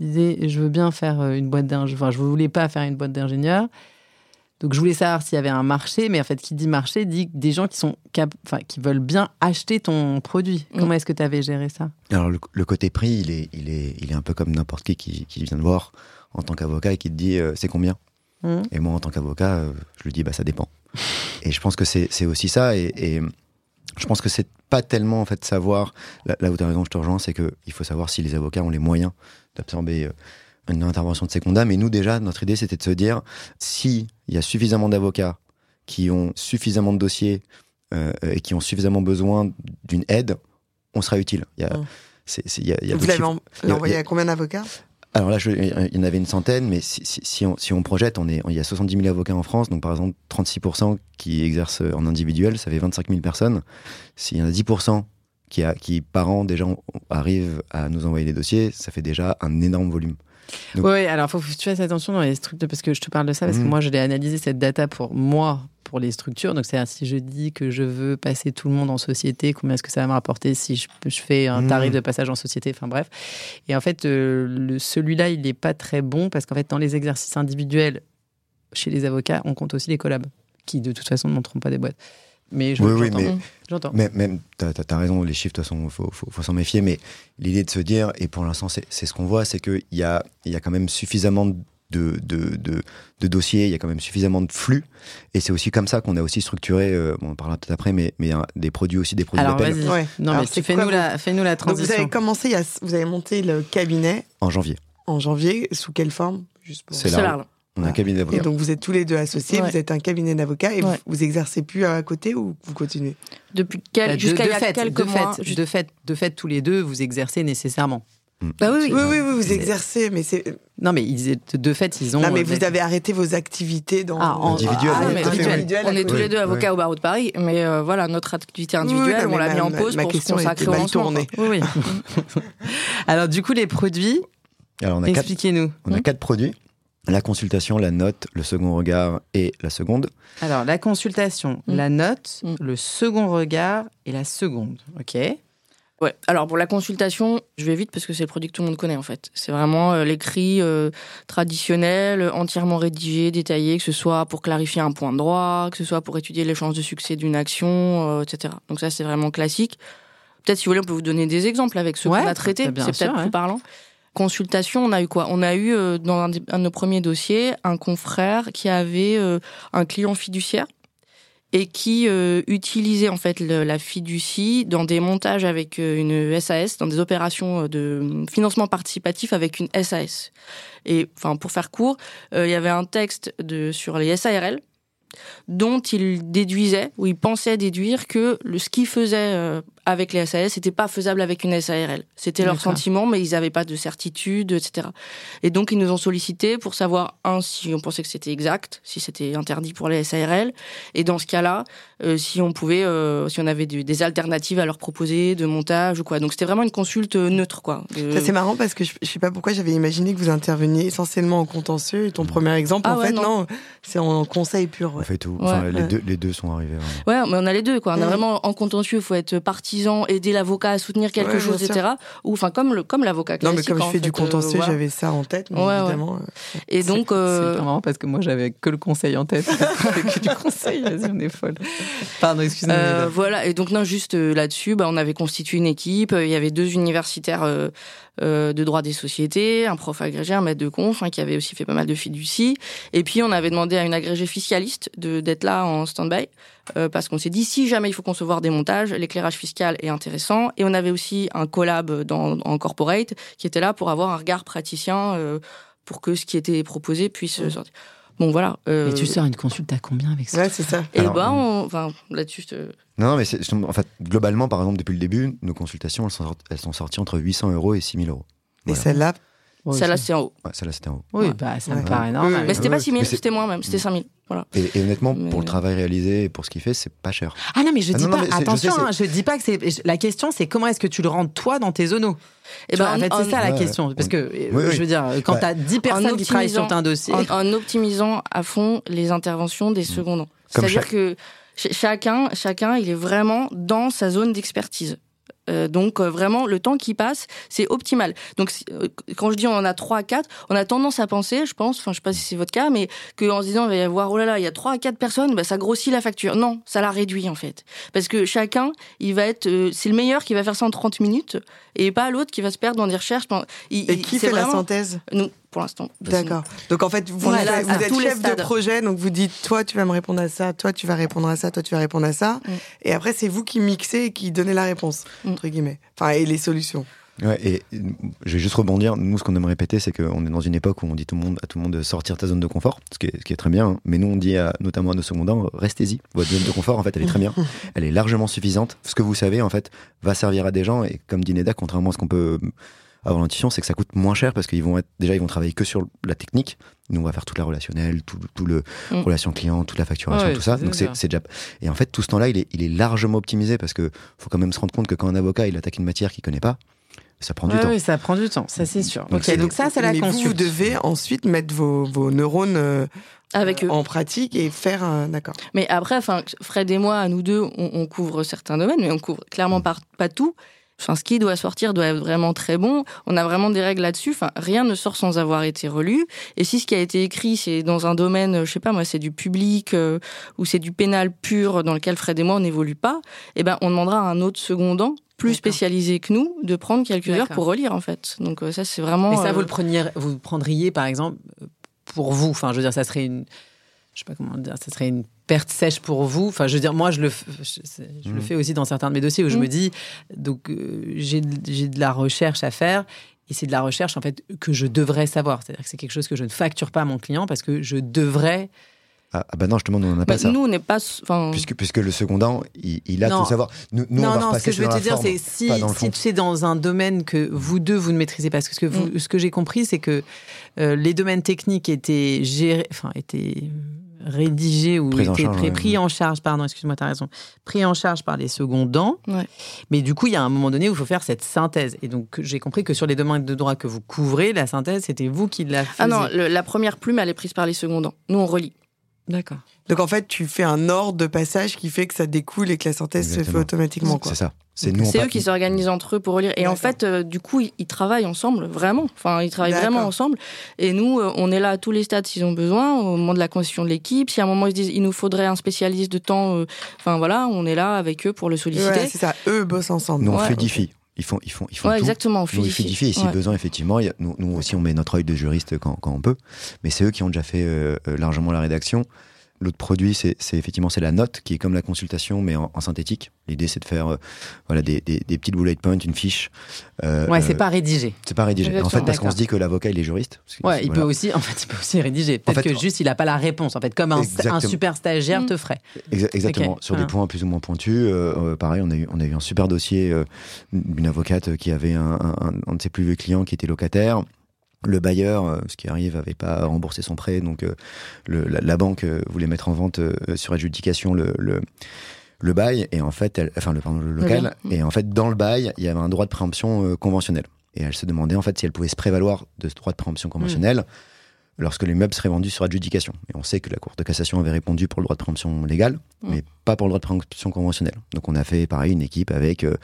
Disais, je veux bien faire euh, une boîte d'ingénieur. Enfin, je ne voulais pas faire une boîte d'ingénieur. Donc, je voulais savoir s'il y avait un marché. Mais en fait, qui dit marché dit des gens qui, sont enfin, qui veulent bien acheter ton produit. Mm. Comment est-ce que tu avais géré ça? Alors, le, côté prix, il est, il, est, il est un peu comme n'importe qui, qui, qui vient de voir en tant qu'avocat et qui te dit, euh, c'est combien? Mm. Et moi, en tant qu'avocat, euh, je lui dis, bah, ça dépend. et je pense que c'est aussi ça. et je pense que c'est pas tellement en fait savoir là, où tu as raison je te rejoins c'est que il faut savoir si les avocats ont les moyens d'absorber euh, une intervention de Seconda mais nous déjà notre idée c'était de se dire si il y a suffisamment d'avocats qui ont suffisamment de dossiers euh, et qui ont suffisamment besoin d'une aide on sera utile. Il y a, Vous l'avez envoyé à combien d'avocats? Alors là, il y en avait une centaine, mais si, si, on, si on, projette, on est, il y a 70 000 avocats en France, donc par exemple 36% qui exercent en individuel, ça fait 25 000 personnes. S'il y en a 10% qui, a, qui par an déjà arrivent à nous envoyer des dossiers, ça fait déjà un énorme volume. Oui, alors faut que tu fasses attention dans les structures, parce que je te parle de ça, parce que mmh. moi, je l'ai analysé cette data pour moi, pour les structures. Donc, c'est-à-dire, si je dis que je veux passer tout le monde en société, combien est-ce que ça va me rapporter si je, fais un tarif mmh. de passage en société? Enfin, bref. Et en fait, euh, celui-là, il n'est pas très bon, parce qu'en fait, dans les exercices individuels, chez les avocats, on compte aussi les collabs, qui de toute façon ne montreront pas des boîtes. Mais oui, oui, mais, j'entends. Mais même, tu as, raison, les chiffres, de toute façon, il faut, faut, s'en méfier. Mais l'idée de se dire, et pour l'instant, c'est ce qu'on voit, c'est qu'il y a, y a quand même suffisamment de, de, de, de, dossiers, il y a quand même suffisamment de flux. Et c'est aussi comme ça qu'on a aussi structuré, euh, on en parlera peut-être après, mais, mais des produits aussi, des produits d'appel. Ouais. Non, mais fais-nous la, fais la transition. vous avez commencé, vous avez monté le cabinet. En janvier. En janvier, sous quelle forme Juste pour... C'est là. On a un cabinet d'avocats. Et donc vous êtes tous les deux associés, vous êtes un cabinet d'avocats et vous, exercez plus à côté ou vous continuez? Depuis quel, bah, jusqu'à quelques de mois fait, de fait, de fait, tous les deux, vous exercez nécessairement. Mm. Bah oui, oui, oui, vous exercez, mais c'est. Non, mais ils, de fait, ils ont. Non, mais vous avez arrêté vos activités dans. Ah, en... individuel. Ah, on est tous les deux avocats au barreau de Paris, mais euh, voilà, notre activité individuelle, on l'a mis en pause pour se consacrer au lancement. Oui, oui. [LAUGHS] Alors, du coup, les produits. Expliquez-nous. On a quatre produits la consultation, la note, le second regard et la seconde. Alors, la consultation, mm. la note, mm. le second regard et la seconde. OK. Ouais. Alors pour la consultation, je vais vite parce que c'est le produit que tout le monde connaît en fait. C'est vraiment euh, l'écrit euh, traditionnel, entièrement rédigé, détaillé, que ce soit pour clarifier un point de droit, que ce soit pour étudier les chances de succès d'une action, euh, etc. Donc ça c'est vraiment classique. Peut-être si vous voulez, on peut vous donner des exemples avec ce qu'on a traité. C'est peut-être plus parlant consultation, on a eu quoi? On a eu euh, dans un, de nos premiers dossiers un confrère qui avait euh, un client fiduciaire et qui euh, utilisait en fait la fiducie dans des montages avec une SAS, dans des opérations de financement participatif avec une SAS. Et enfin pour faire court, il y avait un texte sur les SARL dont il déduisait ou il pensait déduire que le, ce qu'il faisait avec les SAS, c'était pas faisable avec une SARL. C'était leur sentiment, mais ils n'avaient pas de certitude, etc. Et donc ils nous ont sollicité pour savoir un si on pensait que c'était exact, si c'était interdit pour les SARL, et dans ce cas-là, euh, si on pouvait, euh, si on avait des, alternatives à leur proposer de montage ou quoi. Donc c'était vraiment une consulte euh, neutre, quoi. Ça c'est marrant parce que je, je sais pas pourquoi j'avais imaginé que vous interveniez essentiellement en contentieux. Et ton premier exemple, ah en fait, non, c'est en conseil pur. On fait tout. Enfin, les, deux, les deux sont arrivés. Ouais, mais on a les deux, quoi. On a vraiment en contentieux, il faut être parti aider l'avocat à soutenir quelque chose, etc. Ou enfin comme le comme l'avocat Non, mais comme je fais du contentieux, euh, j'avais ça en tête, évidemment. Euh, et donc, euh... c'est marrant parce que moi j'avais que le conseil en tête, [LAUGHS] que du conseil. Vas-y, on est folle. Pardon, excusez-moi. Euh, voilà. Et donc non, juste là-dessus, bah, on avait constitué une équipe. Il y avait deux universitaires euh, de droit des sociétés, un prof agrégé, un maître de conf, hein, qui avait aussi fait pas mal de fiducie. Et puis on avait demandé à une agrégée fiscaliste de d'être là en stand-by, euh, parce qu'on s'est dit si jamais il faut concevoir des montages, l'éclairage fiscal est intéressant. Et on avait aussi un collab dans, en corporate qui était là pour avoir un regard praticien euh, pour que ce qui était proposé puisse sortir. Bon, voilà. Euh... Mais tu sors une consulte à combien avec ça Ouais, c'est ça. Et bah, enfin, là-dessus, Non, mais en fait, globalement, par exemple, depuis le début, nos consultations, elles sont, elles sont sorties entre 800 euros et 6000 euros. Et celle-là Celle-là, c'était en haut. Ouais, celle-là, c'était en haut. Oui, bah, ça me paraît normal. Mais c'était pas 6000, c'était moins même, c'était 5000. Voilà. Et, honnêtement, pour le travail réalisé et pour ce qu'il fait, c'est pas cher. Ah non, mais je ah dis pas, attention, je, hein, je, dis pas que c'est. La question, c'est comment est-ce que tu le rends toi dans tes zonos? Et eh ben, en fait, c'est ça la question. Parce que, euh, je veux dire, quand tu as 10 personnes qui travaillent sur un dossier. En, optimisant à fond les interventions des mmh. secondes. C'est-à-dire que chacun, chacun, il est vraiment dans sa zone d'expertise. Euh, donc euh, vraiment le temps qui passe c'est optimal. Donc euh, quand je dis on en a 3 à 4 on a tendance à penser je pense enfin je sais pas si c'est votre cas mais qu'en se disant il va y avoir oh là là il y a 3 à 4 personnes bah, ça grossit la facture. Non ça la réduit en fait. Parce que chacun il va être c'est le meilleur qui va faire ça en 30 minutes et pas l'autre qui va se perdre dans des recherches. Et qui fait la synthèse? Nous pour l'instant. D'accord. Donc en fait, vous, êtes chef de projet, donc vous dites, toi tu vas me répondre à ça, toi tu vas répondre à ça, toi tu vas répondre à ça. Mm. Et après, c'est vous qui mixez et qui donnez la réponse, mm. entre guillemets. Enfin, et les solutions. Ouais, et je vais juste rebondir. Nous, ce qu'on aime répéter, c'est qu'on est dans une époque où on dit tout le monde, à tout le monde de sortir de ta zone de confort, ce qui est, ce qui est très bien. Hein. Mais nous, on dit à, notamment à nos secondaires, restez-y. Votre zone de confort, en fait, elle est très bien. Elle est largement suffisante. Ce que vous savez, en fait, va servir à des gens. Et comme dit Neda, contrairement à ce qu'on peut avoir l'intuition, c'est que ça coûte moins cher parce qu'ils vont être, déjà, ils vont travailler que sur la technique. Nous, on va faire toute la relationnelle, tout, tout le mm. relation client, toute la facturation, tout ça. Donc, c'est déjà. Et en fait, tout ce temps-là, il est, il est largement optimisé parce que faut quand même se rendre compte que quand un avocat, il attaque une matière qu'il connaît pas, Ça prend du temps. Oui, ça prend du temps, ça c'est sûr. donc ça, c'est la consulte. Vous devez ensuite mettre vos, vos neurones avec eux. en pratique et faire un d'accord. Mais après, enfin, Fred et moi, nous deux, on, couvre certains domaines, mais on couvre clairement pas, pas tout. Enfin, ce qui doit sortir doit être vraiment très bon. On a vraiment des règles là-dessus. Enfin, rien ne sort sans avoir été relu. Et si ce qui a été écrit, c'est dans un domaine, je sais pas moi, c'est du public euh, ou c'est du pénal pur dans lequel Fred et moi on n'évolue pas, eh ben on demandera à un autre secondant plus spécialisé que nous de prendre quelques heures pour relire en fait. Donc euh, ça c'est vraiment. Et ça vous le preniez, vous prendriez par exemple pour vous Enfin, je veux dire, ça serait une, je sais pas comment dire, ça serait une perte sèche pour vous. Enfin, je veux dire, moi, je le, je, mmh. fais aussi dans certains de mes dossiers où je mmh. me dis, donc, euh, j'ai de la recherche à faire. Et c'est de la recherche, en fait, que je devrais savoir. C'est-à-dire que c'est quelque chose que je ne facture pas à mon client parce que je devrais ah, ah, bah non, justement, nous, on n'a pas bah, ça. Nous, on n'est pas. Puisque, puisque le secondant, il, il a tout savoir. Nous, nous non, on va non, ce que je veux te dire, c'est si, si tu es dans un domaine que vous deux, vous ne maîtrisez pas. Parce que vous, mm. ce que j'ai compris, c'est que euh, les domaines techniques étaient gérés, enfin, étaient rédigés ou pris en charge, pris, en charge, pardon, excuse-moi, tu as raison, pris en charge par les secondants. Ouais. Mais du coup, il y a un moment donné où il faut faire cette synthèse. Et donc, j'ai compris que sur les domaines de droit que vous couvrez, la synthèse, c'était vous qui la faisiez. Ah non, la première plume, elle est prise par les secondants. Nous, on relit. D'accord. Donc en fait, tu fais un ordre de passage qui fait que ça découle et que la synthèse se fait automatiquement. C'est ça. C'est eux qui s'organisent entre eux pour relire. Et en fait, euh, du coup, ils, travaillent ensemble, vraiment. Enfin, ils travaillent vraiment ensemble. Et nous, euh, on est là à tous les stades s'ils ont besoin, au moment de la constitution de l'équipe. Si à un moment ils se disent il nous faudrait un spécialiste de temps, euh, enfin voilà, on est là avec eux pour le solliciter. c'est ça. Eux bossent ensemble. Nous, on fluidifie. Ils font, ils font, ils font ouais, exactement, on fluidifie. Et si besoin, effectivement, nous, nous, aussi, on met notre œil de juriste quand, quand on peut. Mais c'est eux qui ont déjà fait largement la rédaction. L'autre produit, c'est effectivement c'est la note qui est comme la consultation mais en, synthétique. L'idée c'est de faire euh, voilà des, des, des, petites bullet points, une fiche. Euh, ouais, c'est pas rédigé. C'est pas rédigé. En fait, parce qu'on se dit que l'avocat il est juriste. ouais, il peut aussi, en fait, il peut aussi rédiger. Peut-être que juste il a pas la réponse. En fait, comme un, un super stagiaire te ferait. exactement. Sur des points plus ou moins pointus. Euh, pareil, on a eu on a eu un super dossier d'une avocate qui avait un, un, un de ses plus vieux clients qui était locataire le bailleur, euh, ce qui arrive, n'avait pas remboursé son prêt, donc euh, la, banque euh, voulait mettre en vente sur adjudication le, le, bail et en fait, enfin le, pardon, le local, et en fait dans le bail, il y avait un droit de préemption conventionnel. Et elle se demandait en fait si elle pouvait se prévaloir de ce droit de préemption conventionnel lorsque l'immeuble serait vendu sur adjudication. Et on sait que la Cour de cassation avait répondu pour le droit de préemption légal, mm. mais pas pour le droit de préemption conventionnel. Donc on a fait pareil une équipe avec euh,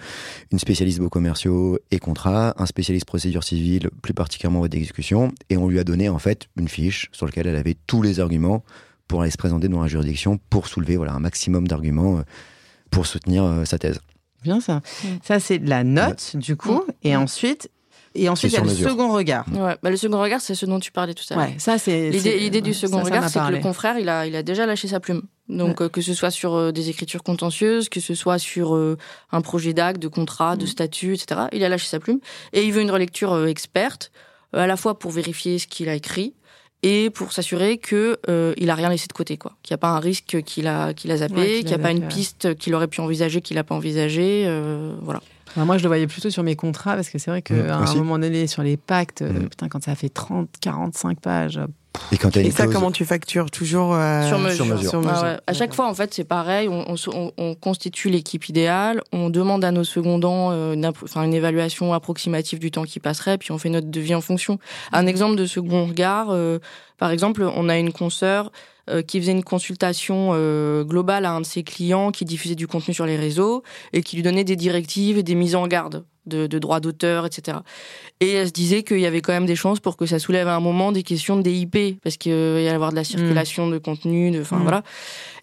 une spécialiste beaux commerciaux et contrats, un spécialiste procédure civile, plus particulièrement d'exécution, et on lui a donné en fait une fiche sur laquelle elle avait tous les arguments pour aller se présenter devant la juridiction pour soulever voilà un maximum d'arguments euh, pour soutenir euh, sa thèse. Bien ça. Mm. Ça c'est la note du coup, mm. et ensuite et ensuite, il y a le second regard. Ouais, bah, le second regard, c'est ce dont tu parlais tout à l'heure. Ouais, ça, c'est l'idée du second regard, c'est que le confrère, il a, il a déjà lâché sa plume. Donc, euh, que ce soit sur euh, des écritures contentieuses, que ce soit sur euh, un projet d'acte, de contrat, de mm. statut, etc. Il a lâché sa plume et il veut une relecture experte, à la fois pour vérifier ce qu'il a écrit et pour s'assurer que il a rien laissé de côté, quoi. Qu'il n'y a pas un risque qu'il a, qu'il a zappé, qu'il n'y a pas une piste qu'il aurait pu envisager, qu'il n'a pas envisagé, voilà moi, je le voyais plutôt sur mes contrats, parce que c'est vrai qu'à mmh, un moment donné, sur les pactes, mmh. putain, quand ça fait 30, 45 pages. Et, quand et ça, comment tu factures Toujours euh, sur mesure. Ah à chaque fois, en fait, c'est pareil. On, on, constitue l'équipe idéale, on demande à nos secondants euh, une, enfin, une évaluation approximative du temps qui passerait, puis on fait notre devis en fonction. Un exemple de second regard, euh, par exemple, on a une consoeur euh, qui faisait une consultation euh, globale à un de ses clients qui diffusait du contenu sur les réseaux et qui lui donnait des directives et des mises en garde de, de droits d'auteur, etc. Et elle se disait qu'il y avait quand même des chances pour que ça soulève à un moment des questions de DIP, parce qu'il y allait avoir de la circulation de contenu, de, enfin mm. voilà.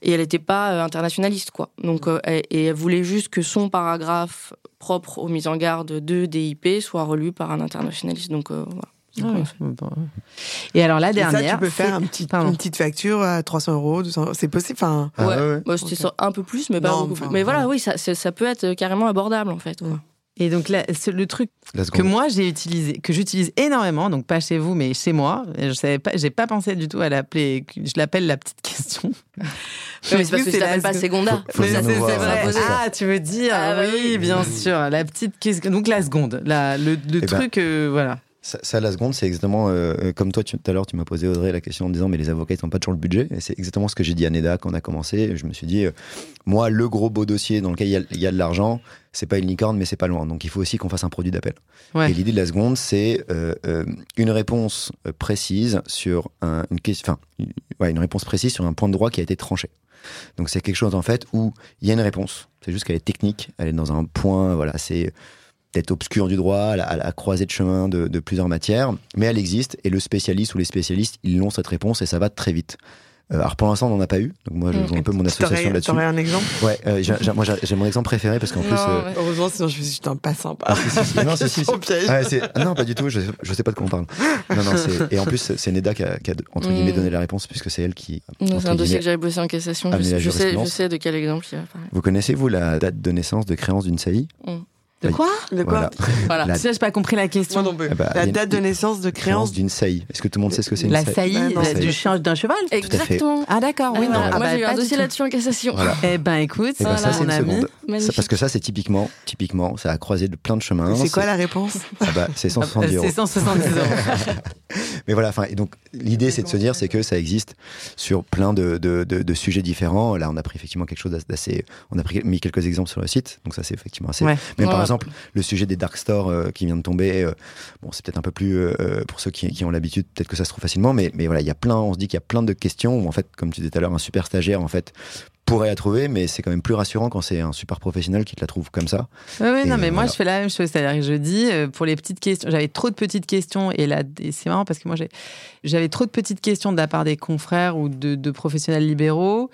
Et elle n'était pas euh, internationaliste, quoi. Donc, et elle voulait juste que son paragraphe propre aux mises en garde de DIP soit relu par un internationaliste. Donc voilà. Et alors la dernière, ça, tu peux faire un petit, une petite facture à 300 euros, c'est possible. Enfin, ah ouais, c'était un peu plus, mais pas beaucoup. mais voilà, oui, ça, ça, peut être carrément abordable en fait. Et donc le truc que moi j'ai utilisé, que j'utilise énormément, donc pas chez vous mais chez moi, je savais pas, j'ai pas pensé du tout à l'appeler, je l'appelle la petite question. [LAUGHS] mais c'est parce que je l'appelle pas Seconda. Ah, tu veux dire ah, oui, bien sûr, la petite question. Donc la seconde, la, le, le eh ben, truc, euh, voilà. Ça, la seconde, c'est exactement euh, euh, comme toi tout à l'heure, tu m'as posé Audrey la question en disant mais les avocats ils n'ont pas toujours le budget. Et c'est exactement ce que j'ai dit à Neda quand on a commencé. Je me suis dit, euh, moi, le gros beau dossier dans lequel il y, a de l'argent, c'est pas une licorne, mais c'est pas loin. Donc il faut aussi qu'on fasse un produit d'appel. Et l'idée de la seconde, c'est une réponse précise sur une question, enfin, ouais, une réponse précise sur un point de droit qui a été tranché. Donc c'est quelque chose en fait où il y a une réponse. C'est juste qu'elle est technique, elle est dans un point, voilà, c'est peut-être obscure du droit, à la, croisée de chemin de, de, plusieurs matières, mais elle existe et le spécialiste ou les spécialistes, ils ont cette réponse et ça va très vite. Euh, alors pour l'instant on n'en a pas eu, donc moi je joue un peu mon association là-dessus. T'aurais un exemple? Ouais, euh, moi j'ai mon exemple préféré parce qu'en plus. Euh... Heureusement sinon je me suis dit pas sympa. Ah, non, si, si, ah, [LAUGHS] non, pas du tout. Je, je sais pas de quoi on parle. Non, non, et en plus c'est Neda qui a, qui a entre guillemets mm. donné la réponse puisque c'est elle qui. C'est un dossier que j'avais bossé en cassation. Je, je, sais, je sais de quel exemple il y a. Vous connaissez vous la date de naissance de créance d'une saillie? Mm. De quoi? De quoi? [LAUGHS] Voilà. La... Ça, j'ai pas compris la question. Moi non plus. Eh ben, la date de naissance de créance d'une saillie. Est-ce que tout le monde sait ce que c'est une La saillie bah, du chien d'un cheval Exactement. Ah d'accord, oui. Non, Moi, j'ai eu un dossier là-dessus en cassation. Eh ben, écoute, eh ben, ça, c'est une seconde. Parce que ça, c'est typiquement, typiquement, ça a croisé de plein de chemins. C'est quoi la réponse? Ah bah, C'est [LAUGHS] 170 euros. C'est 170 euros. [LAUGHS] Mais voilà, enfin, donc l'idée, c'est de se dire, c'est que ça existe sur plein de, de, de, sujets différents. Là, on a pris effectivement quelque chose d'assez, on a pris, mis quelques exemples sur le site, donc ça, c'est effectivement assez. Mais exemple, le sujet des dark stores euh, qui vient de tomber, euh, bon, c'est peut-être un peu plus euh, pour ceux qui, qui ont l'habitude, peut-être que ça se trouve facilement, mais, mais voilà, il y a plein, on se dit qu'il y a plein de questions où en fait, comme tu disais tout à l'heure, un super stagiaire en fait pourrait la trouver, mais c'est quand même plus rassurant quand c'est un super professionnel qui te la trouve comme ça. Oui, oui non, mais moi je fais la même chose. C'est-à-dire que je dis, pour les petites questions, j'avais trop de petites questions, et là, c'est marrant parce que moi j'avais trop de petites questions de la part des confrères ou de, de professionnels libéraux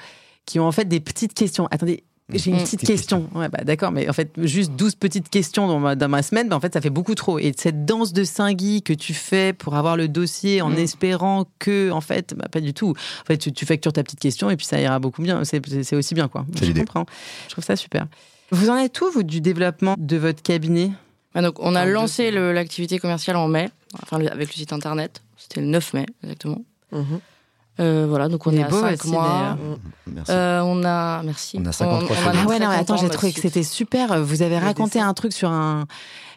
qui ont en fait des petites questions. Attendez, j'ai une mm. petite question. Ouais, bah, d'accord, mais en fait, juste 12 petites questions dans ma, dans ma semaine, bah, en fait, ça fait beaucoup trop. Et cette danse de Saint-Guy que tu fais pour avoir le dossier en mm. espérant que, en fait, bah, pas du tout. En fait, tu, tu, factures ta petite question et puis ça ira beaucoup bien. C'est aussi bien, quoi. Je comprends. Je trouve ça super. Vous en êtes où, vous, du développement de votre cabinet? Ah, donc, On a lancé l'activité commerciale en mai, enfin, avec le site internet. C'était le 9 mai, exactement. Mm-hmm. Euh, voilà, donc on est, à 5 mois. Merci. Euh, on a, merci. On a 53 on, ah ouais, non, attends, j'ai trouvé que c'était super. Vous avez raconté un truc sur un,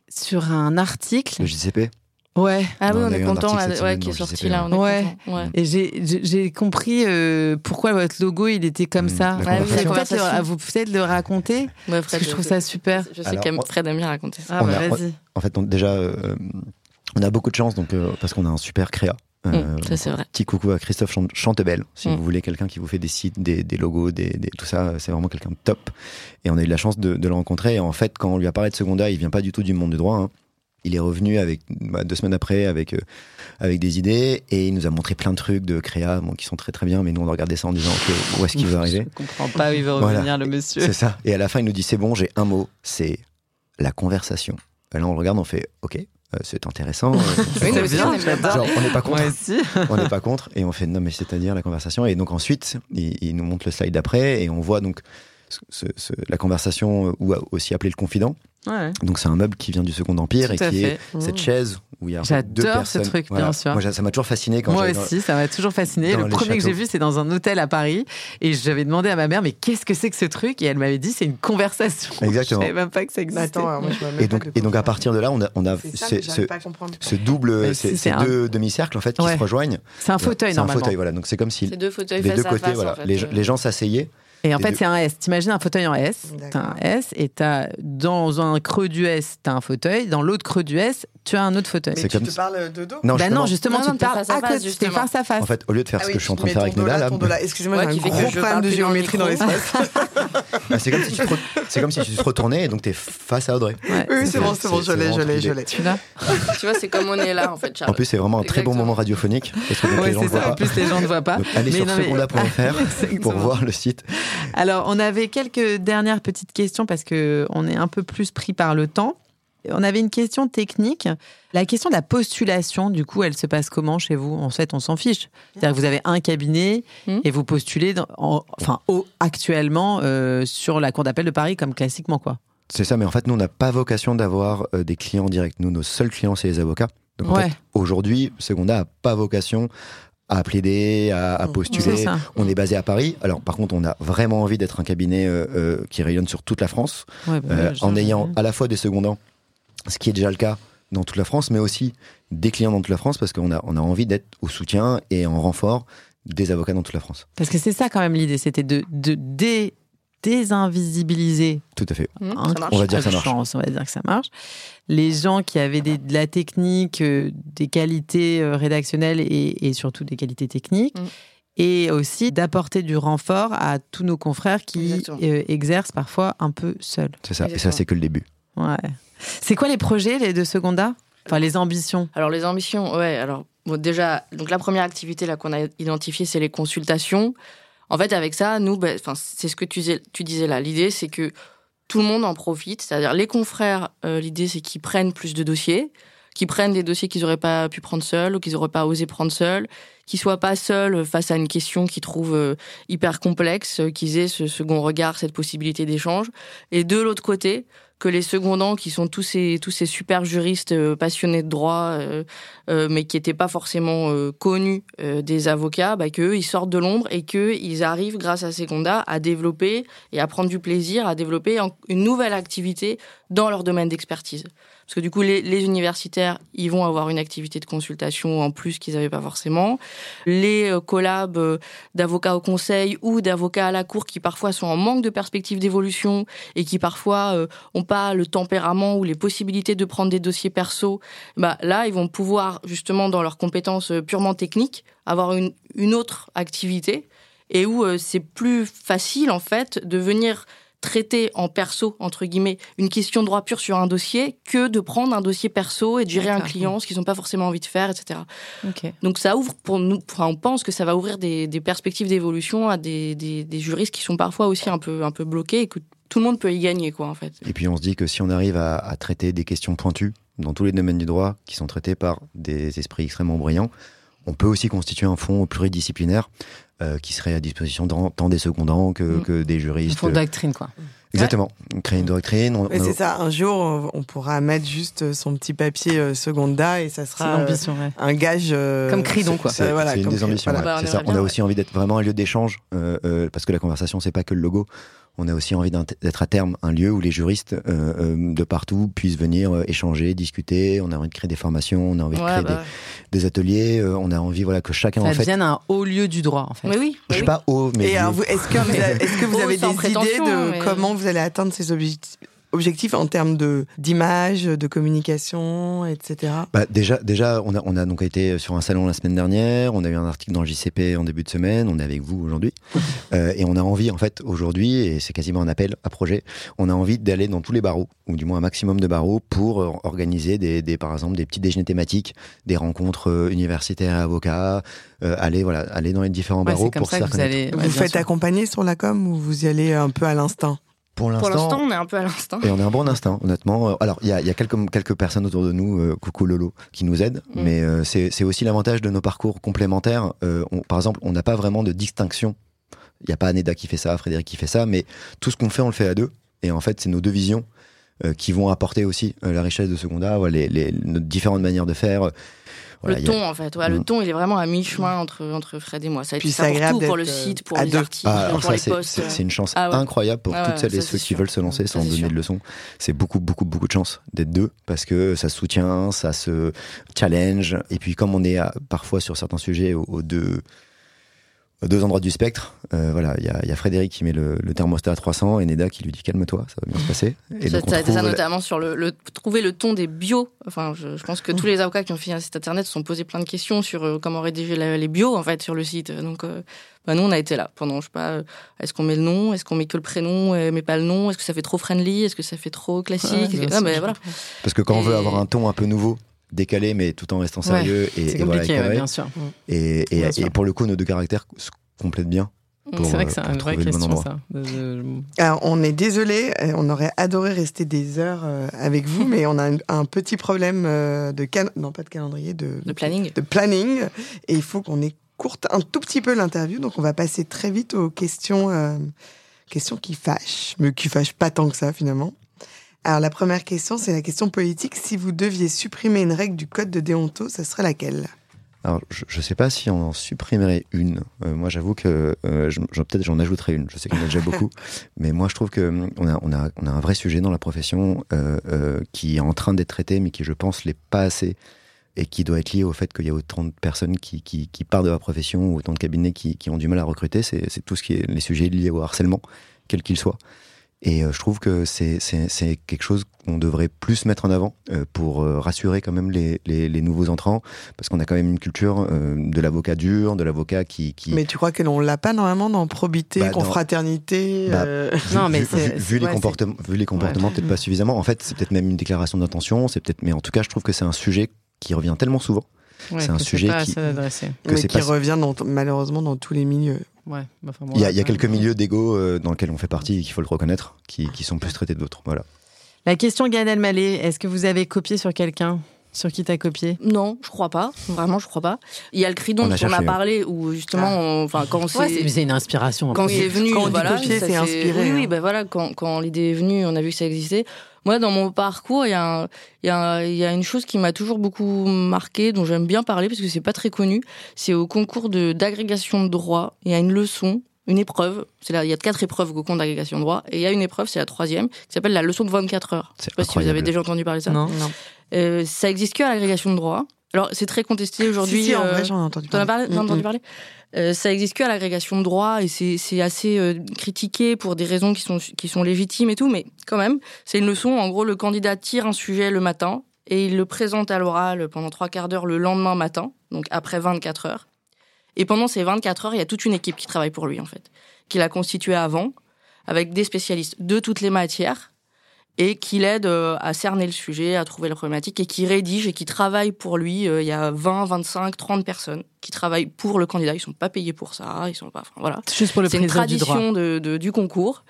sur un article. Le JCP Ouais. Ah oui, on, est content, ouais, qui est sorti là. On ouais. Est ouais. Et j'ai compris euh, pourquoi votre logo il était comme mmh, ça. Ah, oui, peut-être vous peut-être le raconter. Ouais, Fred, je trouve ça super. Je sais que Fred aime bien raconter. Ah bah vas-y. En fait, déjà, euh, on a beaucoup de chance donc parce qu'on a un super créa. Euh, mm, c'est vrai. Petit coucou à Christophe Chantebel. Si mm. vous voulez quelqu'un qui vous fait des sites, des, logos, des, tout ça, c'est vraiment quelqu'un de top. Et on a eu la chance de, le rencontrer. Et en fait, quand on lui a parlé de Seconda, il vient pas du tout du monde du droit. Hein. Il est revenu avec bah, deux semaines après avec euh, avec des idées et il nous a montré plein de trucs de créa qui sont très très bien. Mais nous on a regardé ça en disant où est-ce qu'il veut [LAUGHS] arriver? Je comprends pas où il veut revenir le monsieur. C'est ça. Et à la fin il nous dit c'est bon, j'ai un mot, c'est la conversation. Et là on le regarde, on fait ok, euh, c'est intéressant. [LAUGHS] oui, c'est bien, on n'est pas contre. [LAUGHS] on n'est pas contre. Et on fait, non, mais c'est-à-dire la conversation. Et donc ensuite, il, nous montre le slide d'après et on voit donc la conversation, ou aussi appelé le confident. Donc c'est un meuble qui vient du Second Empire et qui est cette chaise où il y a deux personnes. J'adore ce truc, bien sûr. Moi, ça m'a toujours fasciné quand Moi aussi, ça m'a toujours fasciné. Le premier que j'ai vu, c'est dans un hôtel à Paris et j'avais demandé à ma mère, mais qu'est-ce que c'est que ce truc? Et elle m'avait dit, c'est une conversation. [LAUGHS] Exactement. Je savais même pas que ça existait. Attends, moi, je et, donc, et donc à partir de là, on a, on a ce, ce, double, ces deux demi-cercles en fait qui se rejoignent. C'est un fauteuil normalement. C'est un fauteuil, voilà. Donc c'est comme si deux fauteuils les deux côtés, voilà, les gens s'asseyaient et en fait, c'est un S. T'imagines un fauteuil en S? T'as un S et as, dans un creux du S, t'as un fauteuil. Dans l'autre creux du S, tu as un autre fauteuil. Mais tu comme... te parles de dos Non, bah justement, non, justement, tu te parles à côté, tu face à face. En fait, au lieu de faire ce ah que je suis en train de faire avec Neda, là. Excusez-moi, j'ai un gros problème de géométrie dans l'espace. [LAUGHS] Bah, c'est comme si tu te retournais et donc t'es face à Audrey. Oui, c'est bon, c'est bon, je l'ai, je l'ai, je l'ai. Tu l'as Tu vois, c'est comme on est là, en fait, En plus, c'est vraiment un très bon moment radiophonique. Parce que les gens ne voient pas. En plus, les gens ne voient pas. Allez sur seconda.fr [LAUGHS] pour voir le site. Alors, on avait quelques dernières petites questions parce que on est un peu plus pris par le temps. On avait une question technique. La question de la postulation, du coup, elle se passe comment chez vous? En fait, on s'en fiche. C'est-à-dire que vous avez un cabinet hmm. et vous postulez, enfin, actuellement euh, sur la Cour d'appel de Paris comme classiquement, quoi. C'est ça, mais en fait, nous, on n'a pas vocation d'avoir euh, des clients directs. Nous, nos seuls clients, c'est les avocats. Donc, en fait, aujourd'hui, Seconda n'a pas vocation à plaider, à, à postuler. on est basé à Paris. Alors par contre, on a vraiment envie d'être un cabinet euh, euh, qui rayonne sur toute la France, bah, euh, en ayant à la fois des secondants, ce qui est déjà le cas, dans toute la France, mais aussi des clients dans toute la France, parce qu'on a, on a envie d'être au soutien et en renfort des avocats dans toute la France. Parce que c'est ça quand même l'idée, c'était de, de dé, désinvisibiliser. Tout à fait. Mmh. On va dire que ça marche. chance, on va dire que ça marche. Les gens qui avaient des- de la technique, euh, des qualités euh, rédactionnelles et, et surtout des qualités techniques. Mm. Et aussi d'apporter du renfort à tous nos confrères qui euh, exercent parfois un peu seuls. C'est ça. Et ça, c'est que le début. Ouais. C'est quoi les projets les de Seconda? Enfin, les ambitions. Alors les ambitions, ouais. Alors déjà, donc la première activité là qu'on a identifiée, c'est les consultations. En fait, avec ça, nous, enfin, c'est ce que tu disais, tu disais là. L'idée, c'est que tout le monde en profite. C'est-à-dire les confrères. euh, L'idée, c'est qu'ils prennent plus de dossiers, qu'ils prennent des dossiers qu'ils n'auraient pas pu prendre seuls ou qu'ils n'auraient pas osé prendre seuls, qu'ils soient pas seuls face à une question qu'ils trouvent euh, hyper complexe, euh, qu'ils aient ce second regard, cette possibilité d'échange. Et de l'autre côté, que les secondants, qui sont tous ces, tous ces super juristes euh, passionnés de droit, euh, mais qui n'étaient pas forcément euh, connus euh, des avocats, bah, qu'eux, ils sortent de l'ombre et qu'ils arrivent, grâce à Seconda, à développer et à prendre du plaisir, à développer une nouvelle activité dans leur domaine d'expertise. Parce que du coup, les, universitaires, ils vont avoir une activité de consultation en plus qu'ils n'avaient pas forcément. Les collabs d'avocats au conseil ou d'avocats à la cour qui parfois sont en manque de perspective d'évolution et qui parfois euh, ont pas le tempérament ou les possibilités de prendre des dossiers perso, bah là ils vont pouvoir justement dans leurs compétences euh, purement techniques avoir une, une autre activité et où euh, c'est plus facile en fait de venir traiter en perso entre guillemets une question de droit pur sur un dossier que de prendre un dossier perso et de gérer un client ce qu'ils n'ont pas forcément envie de faire etc donc ça ouvre pour nous, enfin, on pense que ça va ouvrir des, des perspectives d'évolution à des, des, des juristes qui sont parfois aussi un peu, un peu bloqués et que tout le monde peut y gagner, quoi, en fait. Et puis on se dit que si on arrive à, à traiter des questions pointues dans tous les domaines du droit qui sont traités par des esprits extrêmement brillants, on peut aussi constituer un fonds pluridisciplinaire euh, qui serait à disposition dans- tant des secondants que, Mm. que des juristes. fond de doctrine, quoi. Exactement. Créer une doctrine. on- Ouais, on- c'est ça. Un jour, on- pourra mettre juste son petit papier euh, Seconda et ça sera euh, l'ambition, ouais. un gage. euh, Comme Cridon, quoi. C'est voilà, une des ambitions. voilà. ouais. Bah, on c'est ça. On a aussi envie d'être vraiment un lieu d'échange euh, euh, parce que la conversation, c'est pas que le logo. On a aussi envie d'être à terme un lieu où les juristes euh, euh, de partout puissent venir euh, échanger, discuter. On a envie de créer des formations, on a envie de créer bah, des, des ateliers. euh, on a envie voilà que chacun Ça en fait. devienne un haut lieu du droit, en fait. Mais oui, Je suis oui. pas haut, mais est-ce que vous avez, est-ce que vous avez sans des idées de mais- comment vous allez atteindre ces objectifs objectifs en termes de d'image, de communication, etc. Bah, déjà, déjà, on a, on a donc été sur un salon la semaine dernière. On a eu un article dans le JCP en début de semaine. On est avec vous aujourd'hui, [LAUGHS] Euh, et on a envie, en fait, aujourd'hui, et c'est quasiment un appel à projet. On a envie d'aller dans tous les barreaux, ou du moins un maximum de barreaux, pour euh, organiser des, des, par exemple, des petits déjeuners thématiques, des rencontres euh, universitaires et avocats, euh, aller, voilà, aller dans les différents Ouais, barreaux c'est comme pour ça que vous allez. ouais, vous faites sûr. accompagner sur la com ou vous y allez un peu à l'instinct? Pour l'instant, on est un peu à l'instant. Et on a un bon instinct, honnêtement. Euh, Alors, il y a, il y a quelques, quelques personnes autour de nous, euh, coucou Lolo, qui nous aident, Mm. mais euh, c'est aussi l'avantage de nos parcours complémentaires. Euh, on- par exemple, on n'a pas vraiment de distinction. Il n'y a pas Aneda qui fait ça, Frédéric qui fait ça, mais tout ce qu'on fait, on le fait à deux. Et en fait, c'est nos deux visions qui vont apporter aussi la richesse de Seconda, voilà, les, les, nos différentes manières de faire. Euh, Voilà, le a- ton, en fait. Ouais, Le Mm. ton, il est vraiment à mi-chemin entre, entre Fred et moi. Ça a Puis été c'est ça pour agréable tout, pour le site, pour à les deux. articles, Ah, pour ça, les c'est posts. c'est- c'est une chance Ah ouais. incroyable pour Ah toutes celles et ceux qui sûr. veulent se lancer sans donner sûr. de leçons. C'est beaucoup, beaucoup, beaucoup de chance d'être deux parce que ça se soutient, ça se challenge. Et puis, comme on est à- parfois sur certains sujets aux, aux deux, deux endroits du spectre, euh, voilà, il y a, il y a Frédéric qui met le, le thermostat à 300 et Neda qui lui dit calme-toi, ça va bien se passer. Et ça, donc, on ça a été ça notamment sur le, le- trouver le ton des bios. Enfin, je, je pense que tous les avocats qui ont fait un site internet se sont posés plein de questions sur euh, comment rédiger la- les bios en fait sur le site. Donc, euh, bah, nous on a été là pendant, je sais pas, euh, est-ce qu'on met le nom, est-ce qu'on met que le prénom, euh, mais pas le nom, est-ce que ça fait trop friendly, est-ce que ça fait trop classique? Ouais, que- bien Ah, mais je voilà. Parce que quand on veut avoir un ton un peu nouveau, décalé, mais tout en restant sérieux et, voilà, bien sûr. et, et- Bien sûr. et pour le coup, nos deux caractères se complètent bien. Mm. C'est vrai euh, que c'est pour une vraie question, ça. De- de- Alors, on est désolé, euh, on aurait adoré rester des heures euh, avec vous, [LAUGHS] mais on a un, un petit problème euh, de cal- non pas de calendrier, de, Le planning. de planning, et il faut qu'on écourte un tout petit peu l'interview, donc on va passer très vite aux questions, euh, questions qui fâchent, mais qui fâchent pas tant que ça finalement. Alors la première question, c'est la question politique. Si vous deviez supprimer une règle du code de déonto, ça serait laquelle? Alors, je ne sais pas si on en supprimerait une. Euh, moi, j'avoue que euh, peut-être j'en ajouterais une. Je sais qu'il y en a déjà beaucoup, [LAUGHS] mais moi, je trouve que hum, a, on a, on a un vrai sujet dans la profession euh, qui est en train d'être traité, mais qui, je pense, l'est pas assez et qui doit être lié au fait qu'il y a autant de personnes qui, qui, qui, partent de la profession, ou autant de cabinets qui, qui ont du mal à recruter. C'est tout ce qui est les sujets liés au harcèlement, quel qu'il soit. Et euh, je trouve que c'est quelque chose qu'on devrait plus mettre en avant euh, pour euh, rassurer quand même les, les, les, nouveaux entrants, parce qu'on a quand même une culture de l'avocat dur, de l'avocat qui, qui, Mais tu crois que l'on l'a pas normalement dans probité, bah, confraternité bah, Non, mais vu, vu, les comportements, vu les comportements, peut-être pas suffisamment. En fait, c'est peut-être même une déclaration d'intention. C'est peut-être, mais en tout cas, je trouve que c'est un sujet qui revient tellement souvent. C'est un sujet qui, que qui revient dans, malheureusement dans tous les milieux. Ouais, bah, il, y a, quelques milieux d'ego euh, dans lesquels on fait partie, qu'il faut le reconnaître, qui, sont plus traités d'autres. Voilà. La question Gad Elmaleh, est-ce que vous avez copié sur quelqu'un? Sur qui t'as copié? Non, je crois pas. Vraiment, je crois pas. Il y a le cri dont on a, parlé, où justement, enfin, quand c'est. c'est une inspiration. Quand c'est venu, quand voilà, c'est inspiré. Oui, oui, hein. ben voilà, quand, quand l'idée est venue, on a vu que ça existait. Moi, dans mon parcours, il y a, y, a, y a une chose qui m'a toujours beaucoup marqué, dont j'aime bien parler parce que c'est pas très connu. C'est au concours d'agrégation de droit. Il y a une leçon une épreuve. C'est là, il y a quatre épreuves au concours d'agrégation de droit. Et il y a une épreuve, c'est la troisième, qui s'appelle la leçon de 24 heures. Je sais pas si vous avez déjà entendu parler de ça. Non, non. Euh, ça existe que à l'agrégation de droit. Alors, c'est très contesté aujourd'hui. Si, si, en vrai, euh, j'en ai entendu parler. T'en as, entendu parler euh, Ça existe que à l'agrégation de droit et c'est assez euh, critiqué pour des raisons qui sont, qui sont légitimes et tout, mais quand même, c'est une leçon. En gros, le candidat tire un sujet le matin et il le présente à l'oral pendant trois quarts d'heure le lendemain matin, donc après 24 heures. Et pendant ces 24 heures, il y a toute une équipe qui travaille pour lui, en fait, qu'il a constituée avant, avec des spécialistes de toutes les matières, et qui l'aide euh, à cerner le sujet, à trouver la problématique, et qui rédige et qui travaille pour lui. Euh, il y a 20, 25, 30 personnes qui travaillent pour le candidat. Ils sont pas payés pour ça. Ils sont pas. Enfin, voilà. Juste pour le C'est une tradition du, de, de, du concours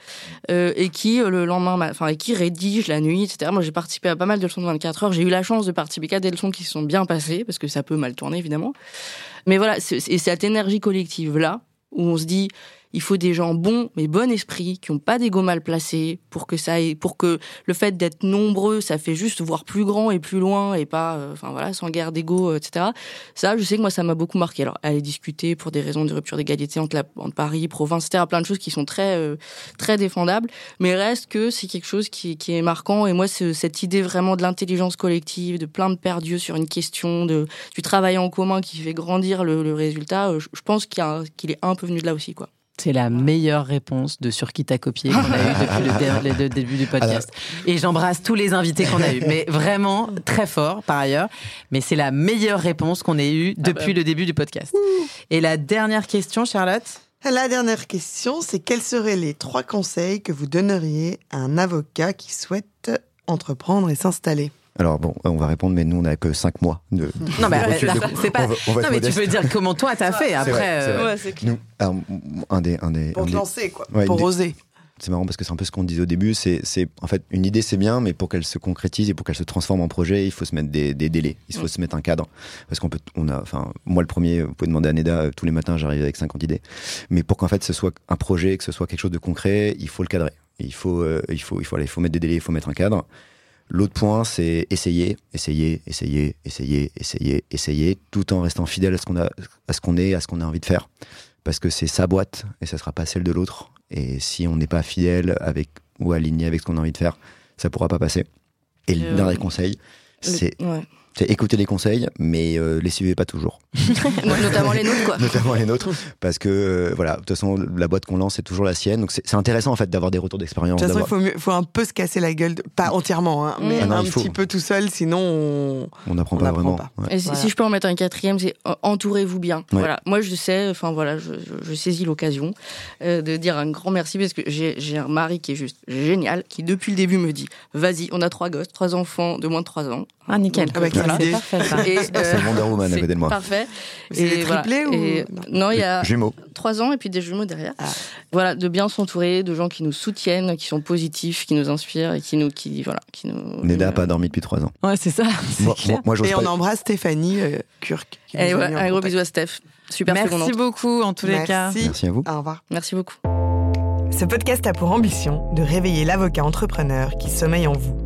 euh, et qui le lendemain, enfin, et qui rédige la nuit, etc. Moi, j'ai participé à pas mal de leçons de 24 heures. J'ai eu la chance de participer à des leçons qui se sont bien passées parce que ça peut mal tourner évidemment. Mais voilà, c'est cette énergie collective là où on se dit il faut des gens bons, mais bon esprit, qui n'ont pas d'ego mal placé, pour que ça ait, pour que le fait d'être nombreux, ça fait juste voir plus grand et plus loin et pas, euh, enfin voilà, sans guerre d'ego, euh, etc. Ça, je sais que moi, ça m'a beaucoup marqué. Alors, aller discuter pour des raisons de rupture d'égalité entre, Paris, province, etc. Plein de choses qui sont très, euh, très défendables, mais reste que c'est quelque chose qui, qui est marquant. Et moi, cette idée vraiment de l'intelligence collective, de plein de perdus sur une question, de du travail en commun qui fait grandir le, le résultat. Je, je pense qu'il est un peu venu de là aussi, quoi. C'est la meilleure réponse de sur qui t'as copié qu'on a eu [LAUGHS] depuis le, début du podcast. Et j'embrasse tous les invités qu'on a eu, mais vraiment très fort par ailleurs. Mais c'est la meilleure réponse qu'on ait eue ah depuis bah. le début du podcast. Et la dernière question, Charlotte? La dernière question, c'est quels seraient les trois conseils que vous donneriez à un avocat qui souhaite entreprendre et s'installer? Alors bon, on va répondre, mais nous on n'a que 5 mois de. Non, mais c'est pas. non, mais tu peux dire comment toi t'as fait après. Euh... Nous, un des, un des, pour te lancer quoi, pour oser. C'est marrant parce que c'est un peu ce qu'on disait au début. C'est, en fait une idée c'est bien, mais pour qu'elle se concrétise et pour qu'elle se transforme en projet, il faut se mettre des, des délais, il faut se mettre un cadre. Parce qu'on peut, on a, enfin moi le premier, vous pouvez demander à Neda euh, tous les matins, j'arrive avec 50 idées. Mais pour qu'en fait ce soit un projet, que ce soit quelque chose de concret, il faut le cadrer. Il faut, euh, il faut, il faut, il faut mettre des délais, il faut mettre un cadre. L'autre point, c'est essayer, essayer, essayer, essayer, essayer, essayer, tout en restant fidèle à ce qu'on a, à ce qu'on est, à ce qu'on a envie de faire. Parce que c'est sa boîte et ça sera pas celle de l'autre. Et si on n'est pas fidèle avec ou aligné avec ce qu'on a envie de faire, ça pourra pas passer. Et le euh, dernier conseil, c'est c'est écouter les conseils, mais euh, les suivez pas toujours. [LAUGHS] Notamment les nôtres, quoi. [LAUGHS] Notamment les nôtres, parce que euh, voilà, de toute façon, la boîte qu'on lance, c'est toujours la sienne. Donc c'est intéressant en fait d'avoir des retours d'expérience. De toute façon, il faut, faut, un peu se casser la gueule, pas entièrement, hein, mais ah un petit peu tout seul, sinon on n'apprend pas vraiment. Et si, je peux en mettre un quatrième, c'est entourez-vous bien. Voilà, moi je sais, enfin voilà, je, je, saisis l'occasion euh, de dire un grand merci parce que j'ai un mari qui est juste génial, qui depuis le début me dit, vas-y, on a trois gosses, trois enfants de moins de trois ans. Ah nickel. Avec c'est parfait. c'est euh, Wonder Woman à côté de moi. Parfait. C'est triplé ou non, il y a jumeaux. trois ans et puis des jumeaux derrière. Ah. Voilà, de bien s'entourer, de gens qui nous soutiennent, qui sont positifs, qui nous inspirent et qui nous, qui voilà, qui nous. Neda n'a pas dormi depuis trois ans. Ouais, c'est ça. [LAUGHS] Moi, et on embrasse Stéphanie euh, Kurk. Et un gros bisou à Steph. Super Merci beaucoup en tous les cas. Merci à vous. Au revoir. Merci beaucoup. Ce podcast a pour ambition de réveiller l'avocat entrepreneur qui sommeille en vous.